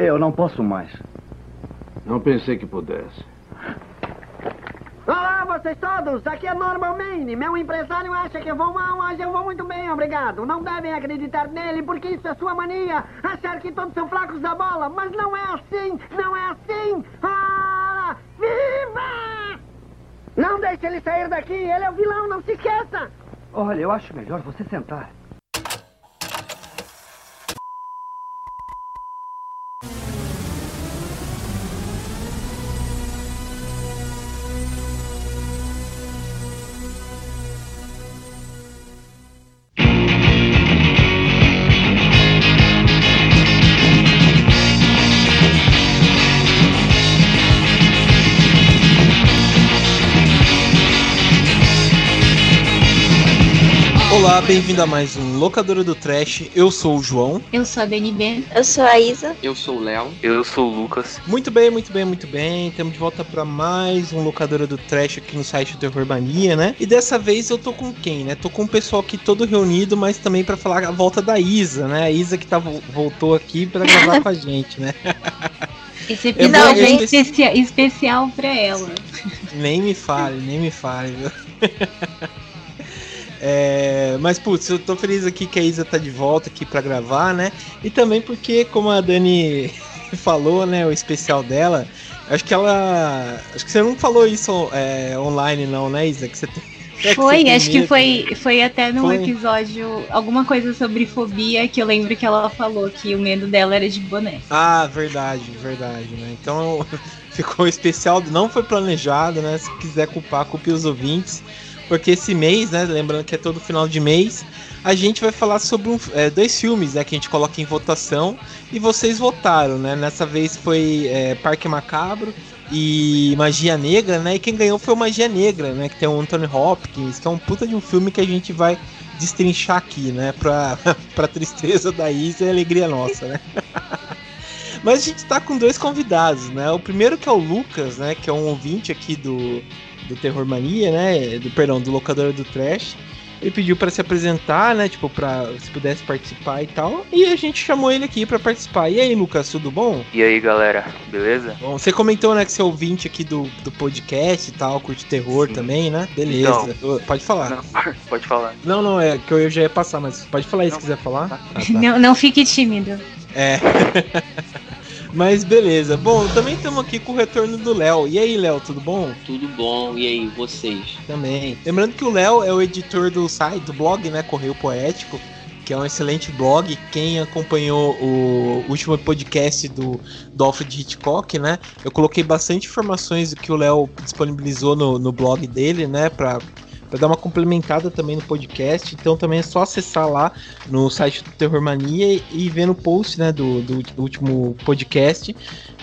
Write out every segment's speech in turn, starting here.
Eu não posso mais. Não pensei que pudesse. Olá, vocês todos! Aqui é Norman Maine. Meu empresário acha que eu vou mal, mas eu vou muito bem, obrigado. Não devem acreditar nele, porque isso é sua mania. Achar que todos são fracos da bola. Mas não é assim! Não é assim! Ah! Viva! Não deixe ele sair daqui! Ele é o vilão, não se esqueça! Olha, eu acho melhor você sentar. Olá, bem-vindo a mais um Locadora do Trash. Eu sou o João. Eu sou a BNB. Eu sou a Isa. Eu sou o Léo. Eu sou o Lucas. Muito bem, muito bem, muito bem. Estamos de volta para mais um Locadora do Trash aqui no site do Terror Mania, né? E dessa vez eu tô com quem, né? Tô com o pessoal aqui todo reunido, mas também para falar a volta da Isa, né? A Isa que tá, voltou aqui para gravar com a gente, né? Esse episódio é, é especial, especial pra ela. Nem me fale, nem me fale, viu? É, mas, putz, eu tô feliz aqui que a Isa tá de volta aqui para gravar, né? E também porque, como a Dani falou, né, o especial dela, acho que ela. Acho que você não falou isso é, online, não, né, Isa? Que você tem. É foi, que acho que foi, foi até no foi. episódio alguma coisa sobre fobia que eu lembro que ela falou que o medo dela era de boné. Ah, verdade, verdade, né? Então ficou especial, não foi planejado, né? Se quiser culpar, culpe os ouvintes porque esse mês, né, lembrando que é todo final de mês, a gente vai falar sobre um, é, dois filmes né, que a gente coloca em votação e vocês votaram, né? Nessa vez foi é, Parque Macabro e Magia Negra, né? E quem ganhou foi Magia Negra, né? Que tem o Anthony Hopkins, que é um puta de um filme que a gente vai destrinchar aqui, né? Pra, pra tristeza da Isa e alegria nossa, né? Mas a gente tá com dois convidados, né? O primeiro que é o Lucas, né? Que é um ouvinte aqui do, do Terror Mania, né? Do, perdão, do Locadora do Trash. Ele pediu para se apresentar, né? Tipo, pra se pudesse participar e tal. E a gente chamou ele aqui para participar. E aí, Lucas, tudo bom? E aí, galera, beleza? Bom, você comentou, né, que você é ouvinte aqui do, do podcast e tal, curte terror Sim. também, né? Beleza. Então, pode falar. Não, pode falar. Não, não, é que eu já ia passar, mas pode falar aí não, se quiser falar. Tá. Ah, tá. Não, não fique tímido. É. Mas beleza. Bom, também estamos aqui com o retorno do Léo. E aí, Léo, tudo bom? Tudo bom. E aí, vocês? Também. Lembrando que o Léo é o editor do site, do blog, né, Correio Poético, que é um excelente blog. Quem acompanhou o último podcast do, do Alfred Hitchcock, né, eu coloquei bastante informações que o Léo disponibilizou no, no blog dele, né, para para dar uma complementada também no podcast. Então também é só acessar lá no site do Terror Mania e ver no post né, do, do, do último podcast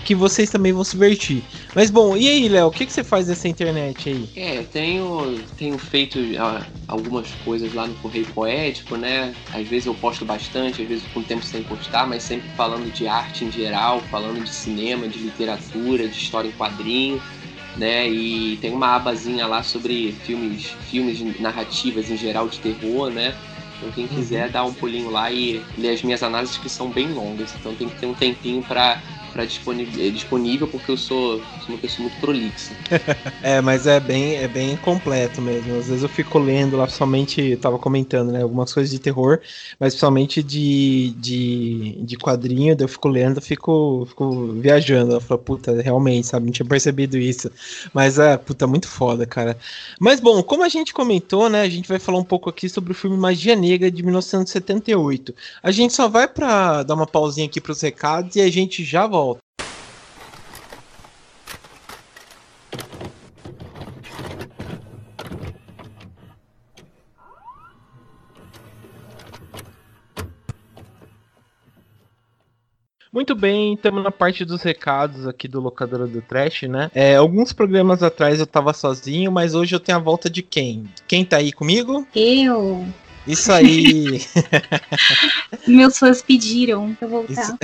que vocês também vão se divertir. Mas bom, e aí, Léo, o que, que você faz nessa internet aí? É, tenho, tenho feito uh, algumas coisas lá no Correio Poético, né? Às vezes eu posto bastante, às vezes com tempo sem postar, mas sempre falando de arte em geral, falando de cinema, de literatura, de história em quadrinho né? E tem uma abazinha lá sobre filmes, filmes narrativas em geral de terror, né? Então quem quiser uhum. dar um pulinho lá e ler as minhas análises que são bem longas, então tem que ter um tempinho para para disponível, é disponível porque eu sou, sou uma pessoa muito prolixa. é, mas é bem, é bem completo mesmo. Às vezes eu fico lendo lá, somente, tava comentando, né, algumas coisas de terror, mas principalmente de, de, de quadrinho, eu fico lendo, fico, fico viajando. Eu falo, puta, realmente, sabe, não tinha percebido isso. Mas é, puta, muito foda, cara. Mas bom, como a gente comentou, né, a gente vai falar um pouco aqui sobre o filme Magia Negra de 1978. A gente só vai para dar uma pausinha aqui pros recados e a gente já volta. Muito bem, estamos na parte dos recados aqui do Locadora do Trash, né? É, alguns programas atrás eu tava sozinho, mas hoje eu tenho a volta de quem? Quem tá aí comigo? Eu. Isso aí. Meus fãs pediram pra voltar.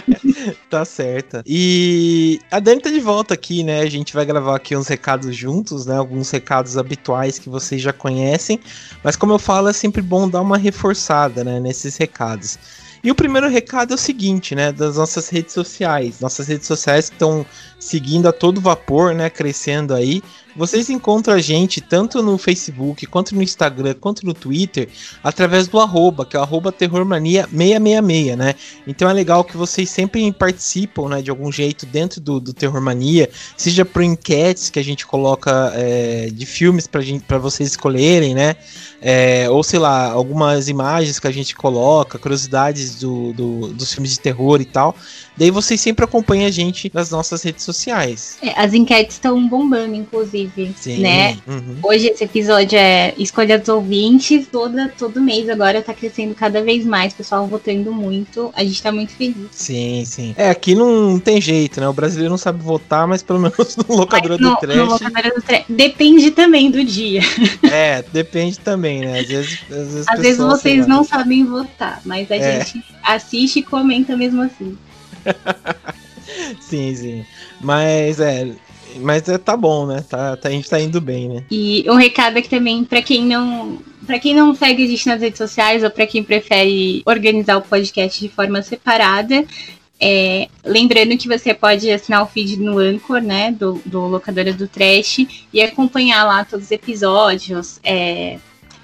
tá certa. E a Dani tá de volta aqui, né? A gente vai gravar aqui uns recados juntos, né? Alguns recados habituais que vocês já conhecem. Mas como eu falo, é sempre bom dar uma reforçada, né? Nesses recados. E o primeiro recado é o seguinte, né, das nossas redes sociais. Nossas redes sociais estão seguindo a todo vapor, né, crescendo aí. Vocês encontram a gente tanto no Facebook, quanto no Instagram, quanto no Twitter, através do arroba, que é o arroba terrormania666, né? Então é legal que vocês sempre participam, né, de algum jeito dentro do, do Terrormania, seja por enquetes que a gente coloca é, de filmes para vocês escolherem, né? É, ou sei lá, algumas imagens que a gente coloca, curiosidades do, do, dos filmes de terror e tal. Daí vocês sempre acompanham a gente nas nossas redes sociais. É, as enquetes estão bombando, inclusive. Sim. Né? Uhum. Hoje esse episódio é Escolha dos Ouvintes. Toda, todo mês agora tá crescendo cada vez mais. Pessoal votando muito. A gente tá muito feliz. Sim, sim. É, aqui não tem jeito, né? O brasileiro não sabe votar, mas pelo menos no locadora no, do trash. no locadora do trash. Depende também do dia. É, depende também, né? Às vezes, às vezes, Às vezes vocês lá. não sabem votar, mas a É. gente assiste e comenta mesmo assim. Sim, sim. Mas é. Mas é, tá bom, né? Tá, tá- a gente tá indo bem, né? E um recado aqui também pra quem não, para quem não segue a gente nas redes sociais ou pra quem prefere organizar o podcast de forma separada, é, lembrando que você pode assinar o feed no Anchor, né, do, do Locadora do Trash e acompanhar lá todos os episódios, é,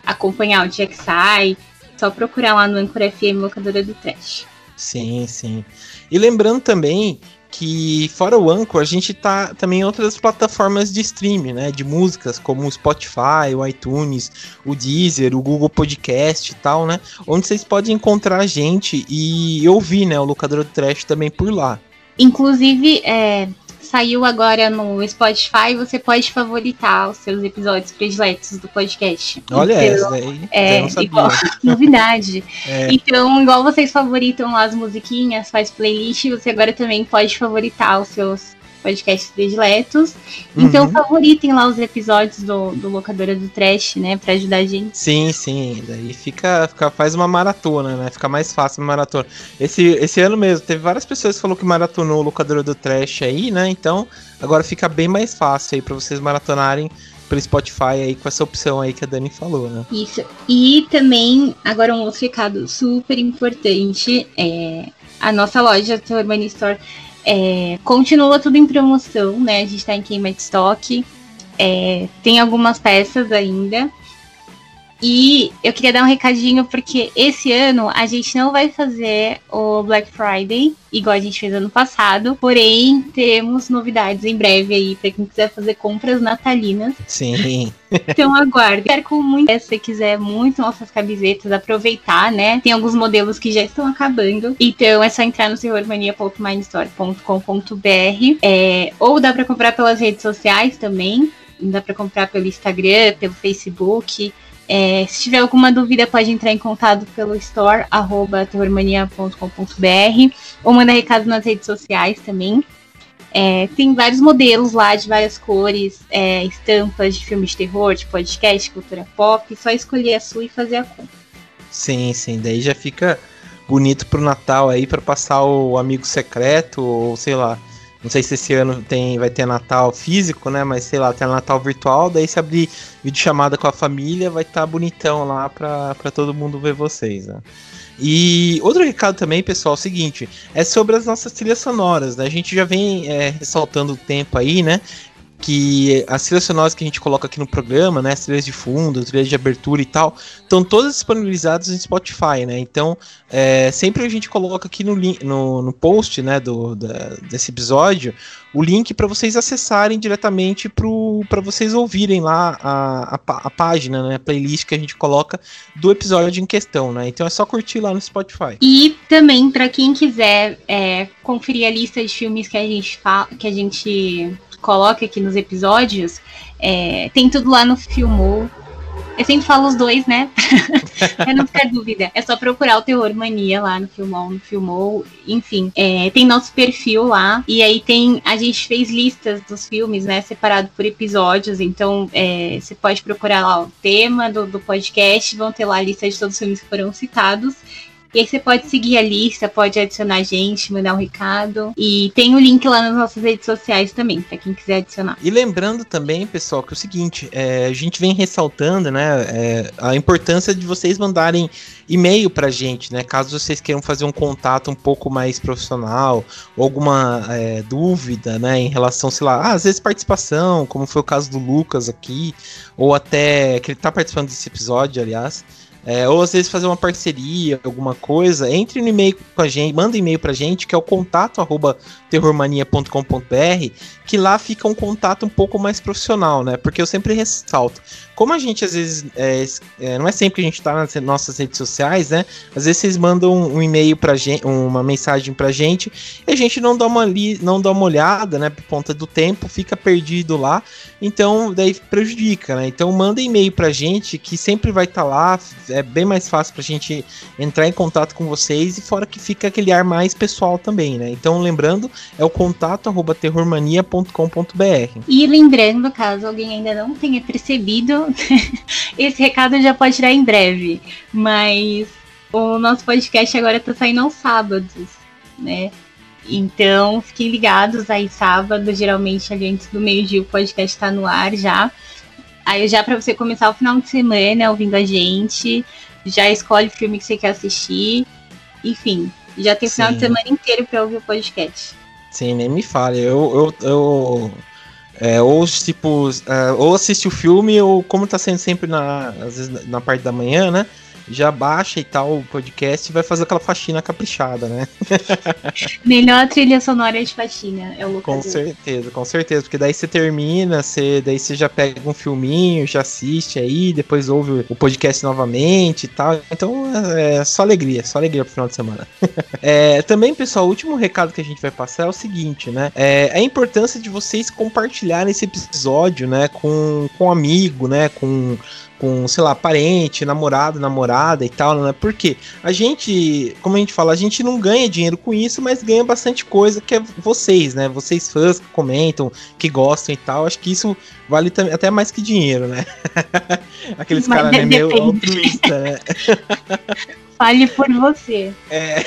acompanhar o dia que sai, só procurar lá no Anchor FM Locadora do Trash. Sim, sim. E lembrando também que fora o Anchor, a gente tá também em outras plataformas de streaming, né? De músicas, como o Spotify, o iTunes, o Deezer, o Google Podcast e tal, né? Onde vocês podem encontrar a gente e ouvir, né? O Locador do Trash também por lá. Inclusive, é, saiu agora no Spotify, você pode favoritar os seus episódios prediletos do podcast. Olha Então, essa aí. É, igual, novidade. É. Então, igual vocês favoritam lá as musiquinhas, faz playlist, você agora também pode favoritar os seus podcasts prediletos. Então, Uhum. favoritem lá os episódios do, do Locadora do Trash, né, pra ajudar a gente. Sim, sim. Daí fica, fica faz uma maratona, né? Fica mais fácil uma maratona. Esse, esse ano mesmo, teve várias pessoas que falou que maratonou o locadora do Trash aí, né? Então, agora fica bem mais fácil aí pra vocês maratonarem pelo Spotify aí com essa opção aí que a Dani falou, né? Isso. E também, agora um outro recado super importante, é a nossa loja Terror Money Store é, continua tudo em promoção, né? A gente tá em queima de estoque. é, tem algumas peças ainda. E eu queria dar um recadinho porque esse ano a gente não vai fazer o Black Friday igual a gente fez ano passado, porém teremos novidades em breve aí para quem quiser fazer compras natalinas. Sim. Então aguarde. Quero com muito. Se você quiser muito nossas camisetas, aproveitar, né? Tem alguns modelos que já estão acabando. Então é só entrar no terrormania.mindstore.com.br. É, ou dá pra comprar pelas redes sociais também. Dá pra comprar pelo Instagram, pelo Facebook. É, se tiver alguma dúvida, pode entrar em contato pelo store, arroba ou manda recado nas redes sociais também. É, tem vários modelos lá de várias cores, é, estampas de filmes de terror, de podcast, cultura pop. Só escolher a sua e fazer a compra. Sim, sim. Daí já fica bonito pro Natal aí pra passar o amigo secreto ou sei lá. Não sei se esse ano tem, vai ter Natal físico, né? Mas sei lá, tem Natal virtual. Daí se abrir videochamada com a família, vai estar bonitão lá pra todo mundo ver vocês, né? E outro recado também, pessoal, é o seguinte, é sobre as nossas trilhas sonoras, né? A gente já vem é, ressaltando o tempo aí, né? Que as trilhas sonoras que a gente coloca aqui no programa, né? As trilhas de fundo, trilhas de abertura e tal, estão todas disponibilizadas no Spotify, né? Então, é, sempre a gente coloca aqui no, link, no, no post, né, do, da, desse episódio, o link para vocês acessarem diretamente para vocês ouvirem lá a, a, a, página, né, a playlist que a gente coloca do episódio em questão, né? Então é só curtir lá no Spotify. E também para quem quiser é, conferir a lista de filmes que a gente fala, que a gente coloca aqui nos episódios, é, tem tudo lá no Filmou. Eu sempre falo os dois, né? pra não ficar dúvida. É só procurar o Terror Mania lá no Filmou, no Filmou. Enfim, é, tem nosso perfil lá. E aí tem. A gente fez listas dos filmes, né? Separado por episódios. Então, é, você pode procurar lá o tema do, do podcast. Vão ter lá a lista de todos os filmes que foram citados. E aí você pode seguir a lista, pode adicionar gente, mandar um recado. E tem o link lá nas nossas redes sociais também, para quem quiser adicionar. E lembrando também, pessoal, que é o seguinte, é, a gente vem ressaltando, né, é, a importância de vocês mandarem e-mail pra gente, né, caso vocês queiram fazer um contato um pouco mais profissional, ou alguma é, dúvida, né, em relação, sei lá, ah, às vezes participação, como foi o caso do Lucas aqui, ou até que ele tá participando desse episódio, aliás. É, ou às vezes fazer uma parceria, alguma coisa, entre no e-mail com a gente, manda e-mail pra gente, que é o contato arroba terrormania.com.br, que lá fica um contato um pouco mais profissional, né? Porque eu sempre ressalto, como a gente às vezes, é, é, não é sempre que a gente tá nas nossas redes sociais, né? Às vezes vocês mandam um e-mail pra gente, uma mensagem pra gente, e a gente não dá uma, li, não dá uma olhada, né? Por conta do tempo, fica perdido lá, então daí prejudica, né? Então manda e-mail pra gente, que sempre vai estar tá lá, é bem mais fácil pra gente entrar em contato com vocês, e fora que fica aquele ar mais pessoal também, né? Então lembrando, é o contato arroba terrormania.com.br. E lembrando, caso alguém ainda não tenha percebido, esse recado já pode tirar em breve. Mas o nosso podcast agora está saindo aos sábados, né? Então fiquem ligados aí sábado, geralmente ali antes do meio-dia o podcast está no ar já. Aí já para você começar o final de semana ouvindo a gente, já escolhe o filme que você quer assistir. Enfim, já tem o final de semana inteiro para ouvir o podcast. Sim, nem me fale. Eu, eu, eu é, ou tipo, é, ou assiste o filme, ou como tá sendo sempre na, às vezes na parte da manhã, né? Já baixa e tal o podcast e vai fazer aquela faxina caprichada, né? Melhor trilha sonora de faxina, é o Lucas. Com certeza, com certeza, porque daí você termina, você, daí você já pega um filminho, já assiste aí, depois ouve o podcast novamente e tal. Então é, é só alegria, só alegria pro final de semana. é, também, pessoal, o último recado que a gente vai passar é o seguinte, né? É a importância de vocês compartilharem esse episódio, né, com, com um amigo, né, com com, sei lá, parente, namorado, namorada e tal, né? Porque a gente, como a gente fala, a gente não ganha dinheiro com isso, mas ganha bastante coisa que é vocês, né? Vocês fãs que comentam, que gostam e tal. Acho que isso vale até mais que dinheiro, né? Aqueles caras né, meio altruísta, né? Fale por você. É.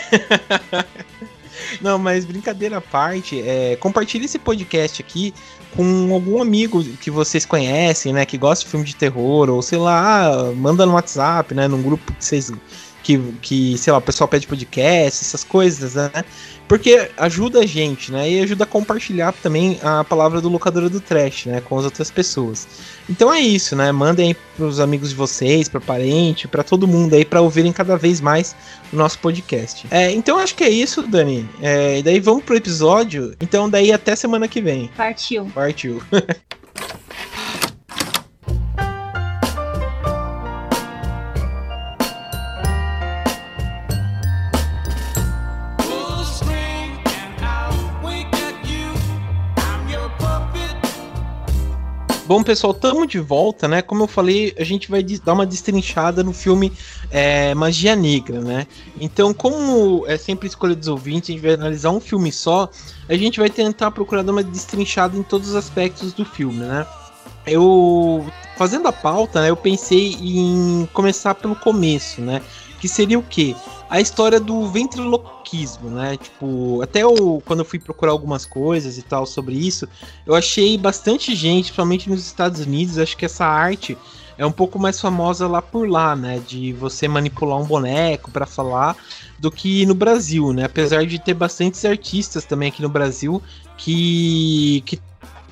Não, mas brincadeira à parte, é, compartilhe esse podcast aqui com algum amigo que vocês conhecem, né, que gosta de filme de terror, ou sei lá, manda no WhatsApp, né, num grupo que vocês que, que, sei lá, o pessoal pede podcast, essas coisas, né? Porque ajuda a gente, né? E ajuda a compartilhar também a palavra do locadora do trash, né? Com as outras pessoas. Então é isso, né? Mandem aí pros amigos de vocês, para parente, para todo mundo aí, para ouvirem cada vez mais o nosso podcast. É, então acho que é isso, Dani. É, e daí vamos pro episódio. Então daí até semana que vem. Partiu. Partiu. Bom, pessoal, estamos de volta, né? Como eu falei, a gente vai dar uma destrinchada no filme é, Magia Negra, né? Então, como é sempre escolha dos ouvintes, a gente vai analisar um filme só, a gente vai tentar procurar dar uma destrinchada em todos os aspectos do filme, né? Eu, fazendo a pauta, né, eu pensei em começar pelo começo, né? Que seria o quê? A história do ventriloquismo, né? Tipo, até eu, quando eu fui procurar algumas coisas e tal sobre isso, eu achei bastante gente, principalmente nos Estados Unidos, acho que essa arte é um pouco mais famosa lá por lá, né? De você manipular um boneco para falar do que no Brasil, né? Apesar de ter bastantes artistas também aqui no Brasil que, que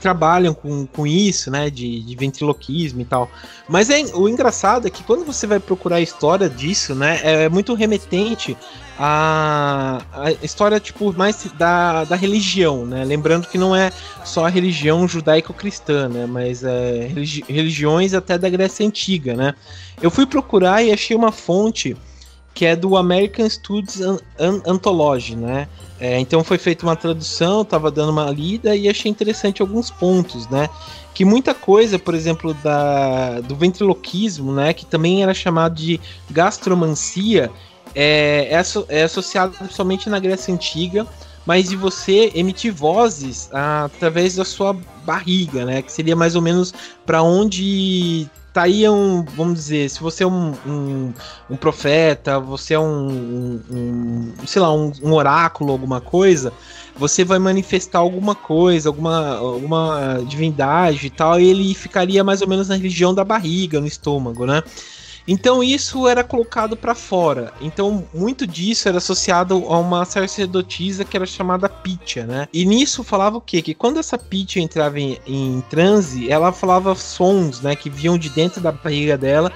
trabalham com, com isso, né? De, de ventriloquismo e tal. Mas é, o engraçado é que quando você vai procurar a história disso, né? É muito remetente a, a história, tipo, mais da, da religião, né? Lembrando que não é só a religião judaico-cristã, né? Mas é, religi religiões até da Grécia Antiga, né? Eu fui procurar e achei uma fonte que é do American Studies Anthology, né? É, então foi feita uma tradução, estava dando uma lida e achei interessante alguns pontos, né? Que muita coisa, por exemplo, da, do ventriloquismo, né? Que também era chamado de gastromancia, é, é, é associado principalmente na Grécia Antiga, mas de você emitir vozes através da sua barriga, né? Que seria mais ou menos para onde tá aí um, vamos dizer, se você é um, um, um profeta, você é um, um, sei lá, um, oráculo, alguma coisa, você vai manifestar alguma coisa, alguma, alguma divindade e tal, e ele ficaria mais ou menos na região da barriga, no estômago, né? Então isso era colocado para fora. Então muito disso era associado a uma sacerdotisa que era chamada Pitya, né? E nisso falava o quê? Que quando essa Pitya entrava em, em transe, ela falava sons, né, que vinham de dentro da barriga dela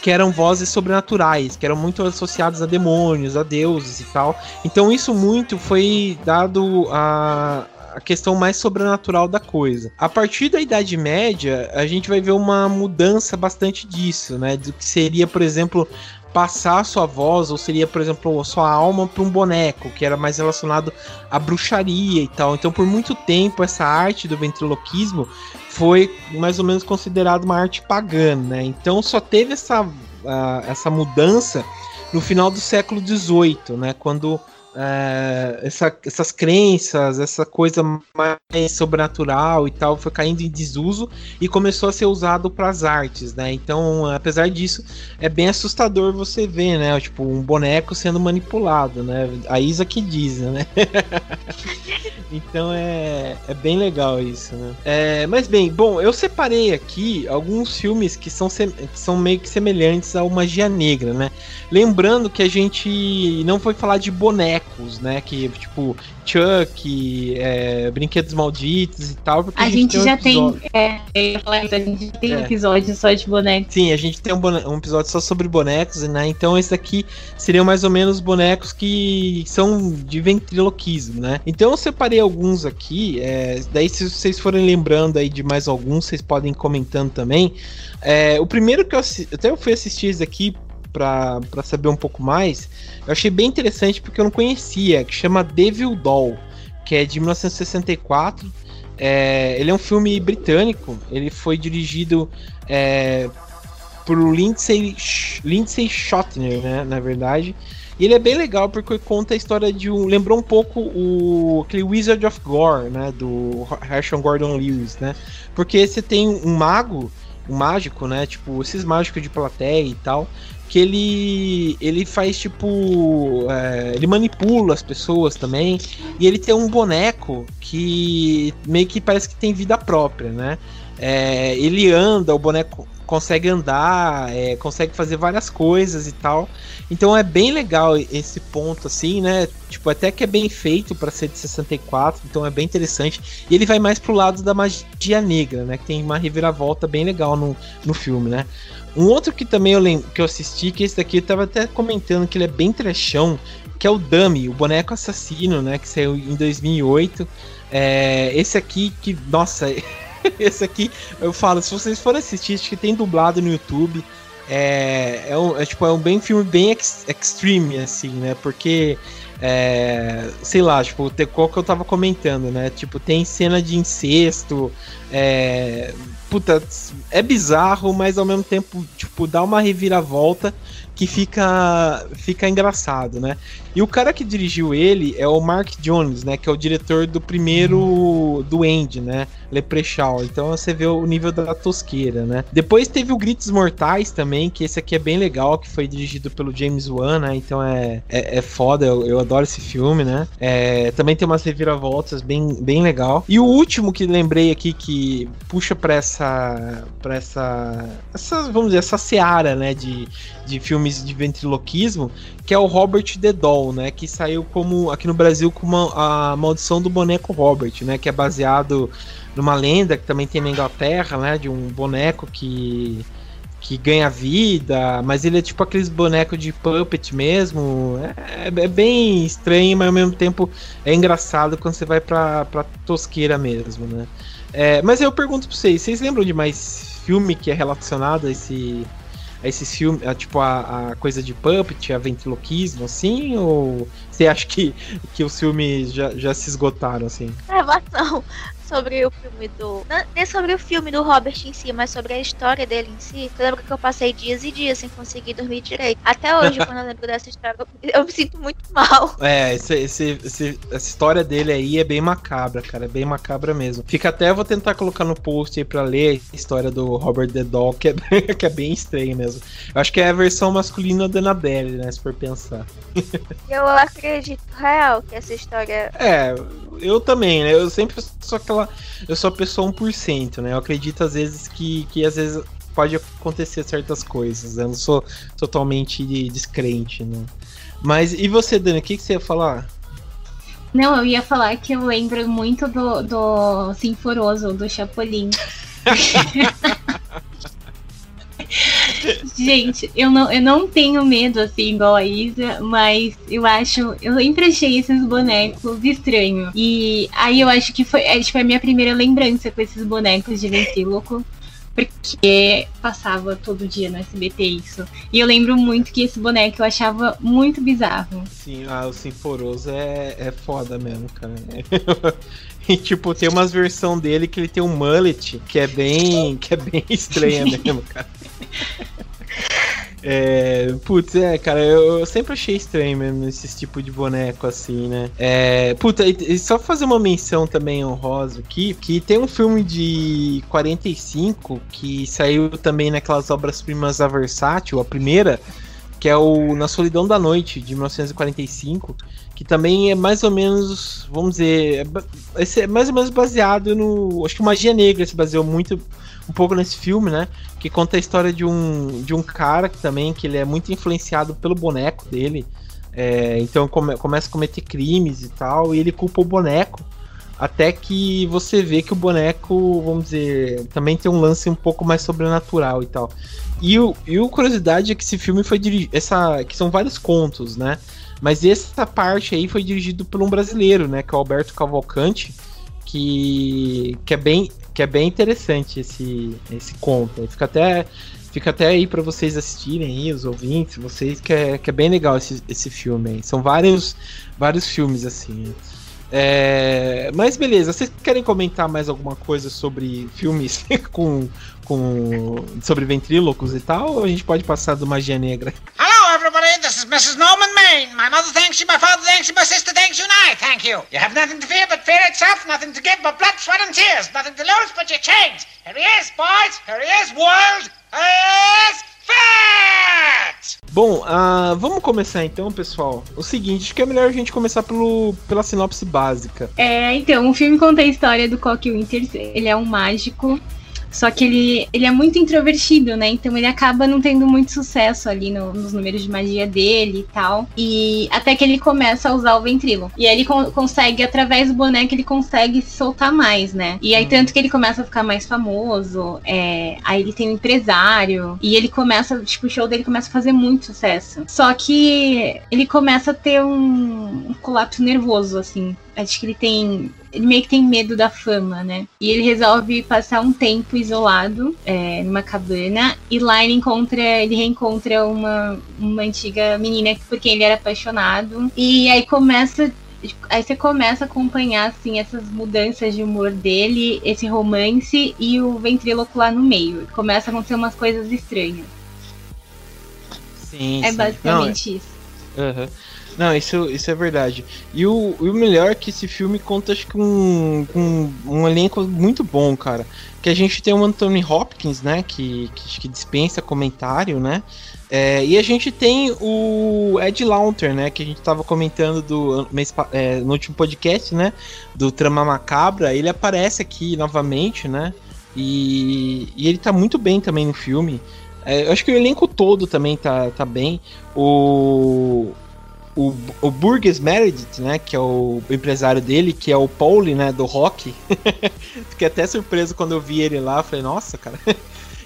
que eram vozes sobrenaturais, que eram muito associadas a demônios, a deuses e tal. Então isso muito foi dado a, a questão mais sobrenatural da coisa. A partir da Idade Média, a gente vai ver uma mudança bastante disso, né? Do que seria, por exemplo, passar sua voz, ou seria, por exemplo, sua alma para um boneco, que era mais relacionado à bruxaria e tal. Então, por muito tempo, essa arte do ventriloquismo foi mais ou menos considerada uma arte pagã, né? Então, só teve essa, uh, essa mudança no final do século XVIII, né? Quando é, essa, essas crenças, essa coisa mais sobrenatural e tal, foi caindo em desuso e começou a ser usado para as artes, né? Então, apesar disso, é bem assustador você ver, né? Tipo, um boneco sendo manipulado, né? A Isa que diz, né? então é, é bem legal isso, né? É, mas bem, bom, eu separei aqui alguns filmes que são, que são meio que semelhantes ao Magia Negra, né? Lembrando que a gente não foi falar de boneco bonecos, né? Que, tipo, Chuck, é, Brinquedos Malditos e tal. A, a, gente, gente tem já tem. É, a gente tem é. episódio só de bonecos. Sim, a gente tem um, um, episódio só sobre bonecos, né? Então esse daqui seriam mais ou menos bonecos que são de ventriloquismo, né? Então eu separei alguns aqui. É, daí, se vocês forem lembrando aí de mais alguns, vocês podem ir comentando também. É, o primeiro que eu até eu fui assistir esse aqui para saber um pouco mais, eu achei bem interessante porque eu não conhecia, que chama Devil Doll, que é de 1964. É, ele é um filme britânico, ele foi dirigido é, por Lindsay, Lindsay Schottner, né, na verdade. E ele é bem legal porque conta a história de um. Lembrou um pouco o aquele Wizard of Gore, né? Do Herschel Gordon Lewis, né? Porque você tem um mago, um mágico, né? Tipo, esses mágicos de plateia e tal que ele ele faz tipo é, ele manipula as pessoas também e ele tem um boneco que meio que parece que tem vida própria, né? É, ele anda, o boneco consegue andar, é, consegue fazer várias coisas e tal. Então é bem legal esse ponto, assim, né? Tipo, até que é bem feito para ser de 64, então é bem interessante. E ele vai mais pro lado da magia negra, né? Que tem uma reviravolta bem legal no, no filme, né? Um outro que também eu lembro, que eu assisti, que esse daqui eu tava até comentando que ele é bem trechão, que é o Dummy, o boneco assassino, né? Que saiu em 2008. É, esse aqui que, nossa, esse aqui eu falo, se vocês forem assistir, acho que tem dublado no YouTube. É, é, um, é, tipo, é um bem filme bem ex, extreme, assim, né? Porque é, sei lá, tipo, qual que eu tava comentando, né? Tipo, tem cena de incesto, é, puta, é bizarro, mas ao mesmo tempo, tipo, dá uma reviravolta que fica fica engraçado, né? E o cara que dirigiu ele é o Mark Jones, né? Que é o diretor do primeiro do End, né? Leprechaun. Então você vê o nível da tosqueira, né? Depois teve o Gritos Mortais também, que esse aqui é bem legal, que foi dirigido pelo James Wan, né? Então é, é, é foda, eu, eu, adoro esse filme, né? É, também tem umas reviravoltas bem, bem legal. E o último que lembrei aqui que puxa pra essa. pra essa. essa vamos dizer, essa seara, né? De, de filmes de ventriloquismo, que é o Robert the Doll, né? Que saiu como aqui no Brasil como a maldição do boneco Robert, né? Que é baseado numa lenda que também tem na Inglaterra, né? De um boneco que que ganha vida, mas ele é tipo aqueles bonecos de puppet mesmo. É, é, bem estranho, mas ao mesmo tempo é engraçado quando você vai pra, pra tosqueira mesmo, né? É, mas eu pergunto pra vocês, vocês lembram de mais filme que é relacionado a esse a esses filmes, a, tipo a, a, coisa de puppet, a ventriloquismo, assim, ou você acha que, que os filmes já, já se esgotaram, assim? Observação sobre o filme do. Não nem sobre o filme do Robert em si, mas sobre a história dele em si. Eu lembro que eu passei dias e dias sem conseguir dormir direito. Até hoje, quando eu lembro dessa história, eu, eu me sinto muito mal. É, esse, esse, esse- essa história dele aí é bem macabra, cara. É bem macabra mesmo. Fica até, eu vou tentar colocar no post aí pra ler a história do Robert the Doll, que é, que é bem estranho mesmo. Eu acho que é a versão masculina da Annabelle, né? Se for pensar. Eu acredito real que essa história. É, eu também, né? Eu sempre sou aquela. Eu sou a pessoa 1%, né? Eu acredito às vezes que, que às vezes pode acontecer certas coisas. né? Eu não sou totalmente descrente, né? Mas e você, Dani, o que, que você ia falar? Não, eu ia falar que eu lembro muito do, do Sinforoso, do Chapolin. Gente, eu não, eu não tenho medo assim, igual a Isa, mas eu acho. Eu sempre achei esses bonecos estranhos. E aí eu acho que foi, é, tipo, a minha primeira lembrança com esses bonecos de ventríloco. Porque passava todo dia no SBT isso. E eu lembro muito que esse boneco eu achava muito bizarro. Sim, ah, o Sinforoso é, é foda mesmo, cara. E tipo, tem umas versão dele que ele tem um mullet que é bem, que é bem estranha mesmo, cara. É, putz, é, cara, eu, eu sempre achei estranho mesmo esse tipo de boneco assim, né? É, puta, e, e só fazer uma menção também honrosa aqui, que tem um filme de 45 que saiu também naquelas obras-primas da Versátil, a primeira, que é o Na Solidão da Noite, de 1945, que também é mais ou menos, vamos dizer, é, é mais ou menos baseado no. Acho que Magia Negra se baseou muito um pouco nesse filme, né? Que conta a história de um, de um cara que também, que ele é muito influenciado pelo boneco dele. É, então come- começa a cometer crimes e tal, e ele culpa o boneco. Até que você vê que o boneco, vamos dizer, também tem um lance um pouco mais sobrenatural e tal. E o, e o curiosidade é que esse filme foi dirigido. Essa, que são vários contos, né? Mas essa parte aí foi dirigido por um brasileiro, né? Que é o Alberto Cavalcante, que, que, é, bem, que é bem interessante esse, esse conto. Fica até, fica até aí para vocês assistirem aí, os ouvintes, vocês, que é, que é bem legal esse, esse filme aí. São vários, vários filmes assim. É, mas beleza, vocês querem comentar mais alguma coisa sobre filmes com, com sobre ventrílocos e tal? Ou a gente pode passar do Magia Negra? Hello, everybody. This is Mrs. Norman Maine. My mother thanks you, my father thanks you, my sister thanks you, and I thank you. You have nothing to fear but fear itself, nothing to give but blood, sweat, and tears, nothing to lose but your chains. Here he is, boys. Here he is, world. Here he is, fat. Bom, ah, vamos começar então, pessoal. O seguinte, acho que é melhor a gente começar pelo, pela sinopse básica. É, então, o filme conta a história do Coque Winters. Ele é um mágico, só que ele, ele é muito introvertido, né? Então ele acaba não tendo muito sucesso ali no- nos números de magia dele e tal. E até que ele começa a usar o ventrilo. E aí ele con- consegue, através do boneco, ele consegue se soltar mais, né? E aí tanto que ele começa a ficar mais famoso. é, aí ele tem um empresário. E ele começa, tipo, o show dele começa a fazer muito sucesso. Só que ele começa a ter um, um colapso nervoso, assim. Acho que ele tem. Ele meio que tem medo da fama, né? E ele resolve passar um tempo isolado é, numa cabana. E lá ele encontra. Ele reencontra uma, uma antiga menina por quem ele era apaixonado. E aí começa. Aí você começa a acompanhar assim essas mudanças de humor dele, esse romance e o ventríloco lá no meio. Começa a acontecer umas coisas estranhas. Sim, É sim. basicamente isso. Não, é- aham. Não, isso, isso é verdade. E o, o melhor é que esse filme conta, acho que com um, um elenco muito bom, cara. Que a gente tem o Anthony Hopkins, né? Que, que, que dispensa comentário, né? É, e a gente tem o Ed Launter, né? Que a gente tava comentando do é, no último podcast, né? Do Trama Macabra. Ele aparece aqui novamente, né? E, e ele tá muito bem também no filme. É, eu acho que o elenco todo também tá, tá bem. O, o, o Burgess Meredith, né? Que é o empresário dele, que é o Pauli, né? Do rock. Fiquei até surpreso quando eu vi ele lá. Falei, nossa, cara.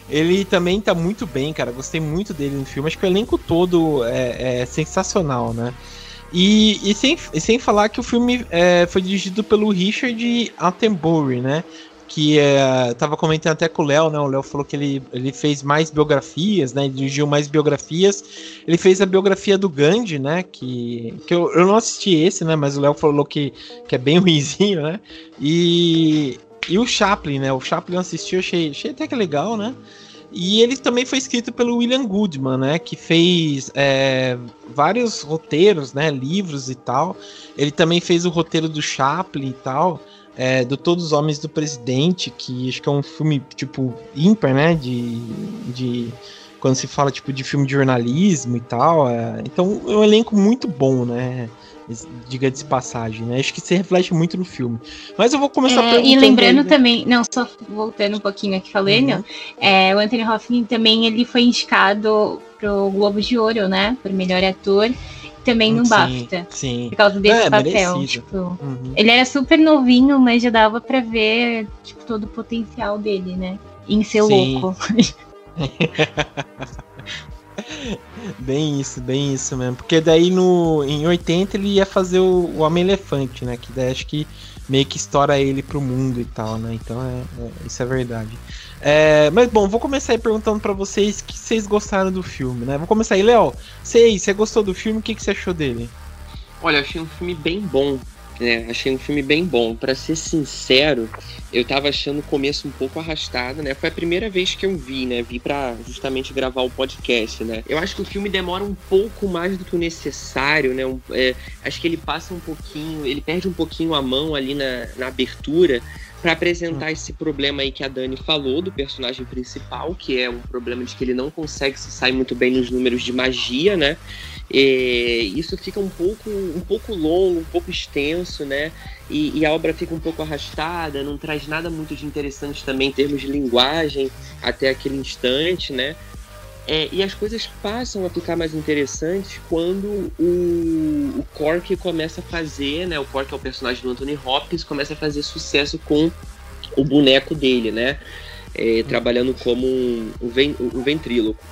Ele também tá muito bem, cara. Gostei muito dele no filme. Acho que o elenco todo é, é sensacional, né? E, e sem, e sem falar que o filme é, foi dirigido pelo Richard Attenborough, né? Que é, tava comentando até com o Léo, né? O Léo falou que ele, ele fez mais biografias, né? Ele dirigiu mais biografias. Ele fez a biografia do Gandhi, né? Que, que eu, eu não assisti esse, né? Mas o Léo falou que, que é bem ruimzinho, né? E, e o Chaplin, né? O Chaplin eu assisti, eu achei, achei até que legal, né? E ele também foi escrito pelo William Goodman, né? Que fez é, vários roteiros, né? Livros e tal. Ele também fez o roteiro do Chaplin e tal. É, do Todos os Homens do Presidente, que acho que é um filme, tipo, ímpar, né? De, de quando se fala, tipo, de filme de jornalismo e tal. É, então, é um elenco muito bom, né? diga de passagem, né? Acho que se reflete muito no filme. Mas eu vou começar é, E lembrando aí, né? também, não, só voltando um pouquinho aqui falando, uhum. é, o Anthony Hopkins também ele foi indicado pro Globo de Ouro, né? Por melhor ator. Também no sim, BAFTA. Sim. Por causa desse é, papel. Tipo, uhum. Ele era super novinho, mas já dava pra ver tipo, todo o potencial dele, né? Em ser sim. louco. Bem isso, bem isso mesmo. Porque daí no, em 80 ele ia fazer o, o Homem-Elefante, né? Que daí acho que meio que estoura ele pro mundo e tal, né? Então é, é isso é verdade. É, mas bom, vou começar aí perguntando para vocês que vocês gostaram do filme, né? Vou começar aí, Léo. Sei, você gostou do filme? O que, que você achou dele? Olha, achei um filme bem bom. É, achei um filme bem bom. Para ser sincero, eu tava achando o começo um pouco arrastado, né? Foi a primeira vez que eu vi, né? Vi para justamente gravar o podcast, né? Eu acho que o filme demora um pouco mais do que o necessário, né? Um, é, acho que ele passa um pouquinho, ele perde um pouquinho a mão ali na, na abertura para apresentar esse problema aí que a Dani falou do personagem principal, que é um problema de que ele não consegue se sair muito bem nos números de magia, né? Isso fica um pouco, um pouco longo, um pouco extenso, né? E, e, a obra fica um pouco arrastada, não traz nada muito de interessante também em termos de linguagem até aquele instante, né? É, e as coisas passam a ficar mais interessantes quando o, o Cork começa a fazer, né? O Cork é o personagem do Anthony Hopkins, começa a fazer sucesso com o boneco dele, né? É, trabalhando como um, um, um ventríloco.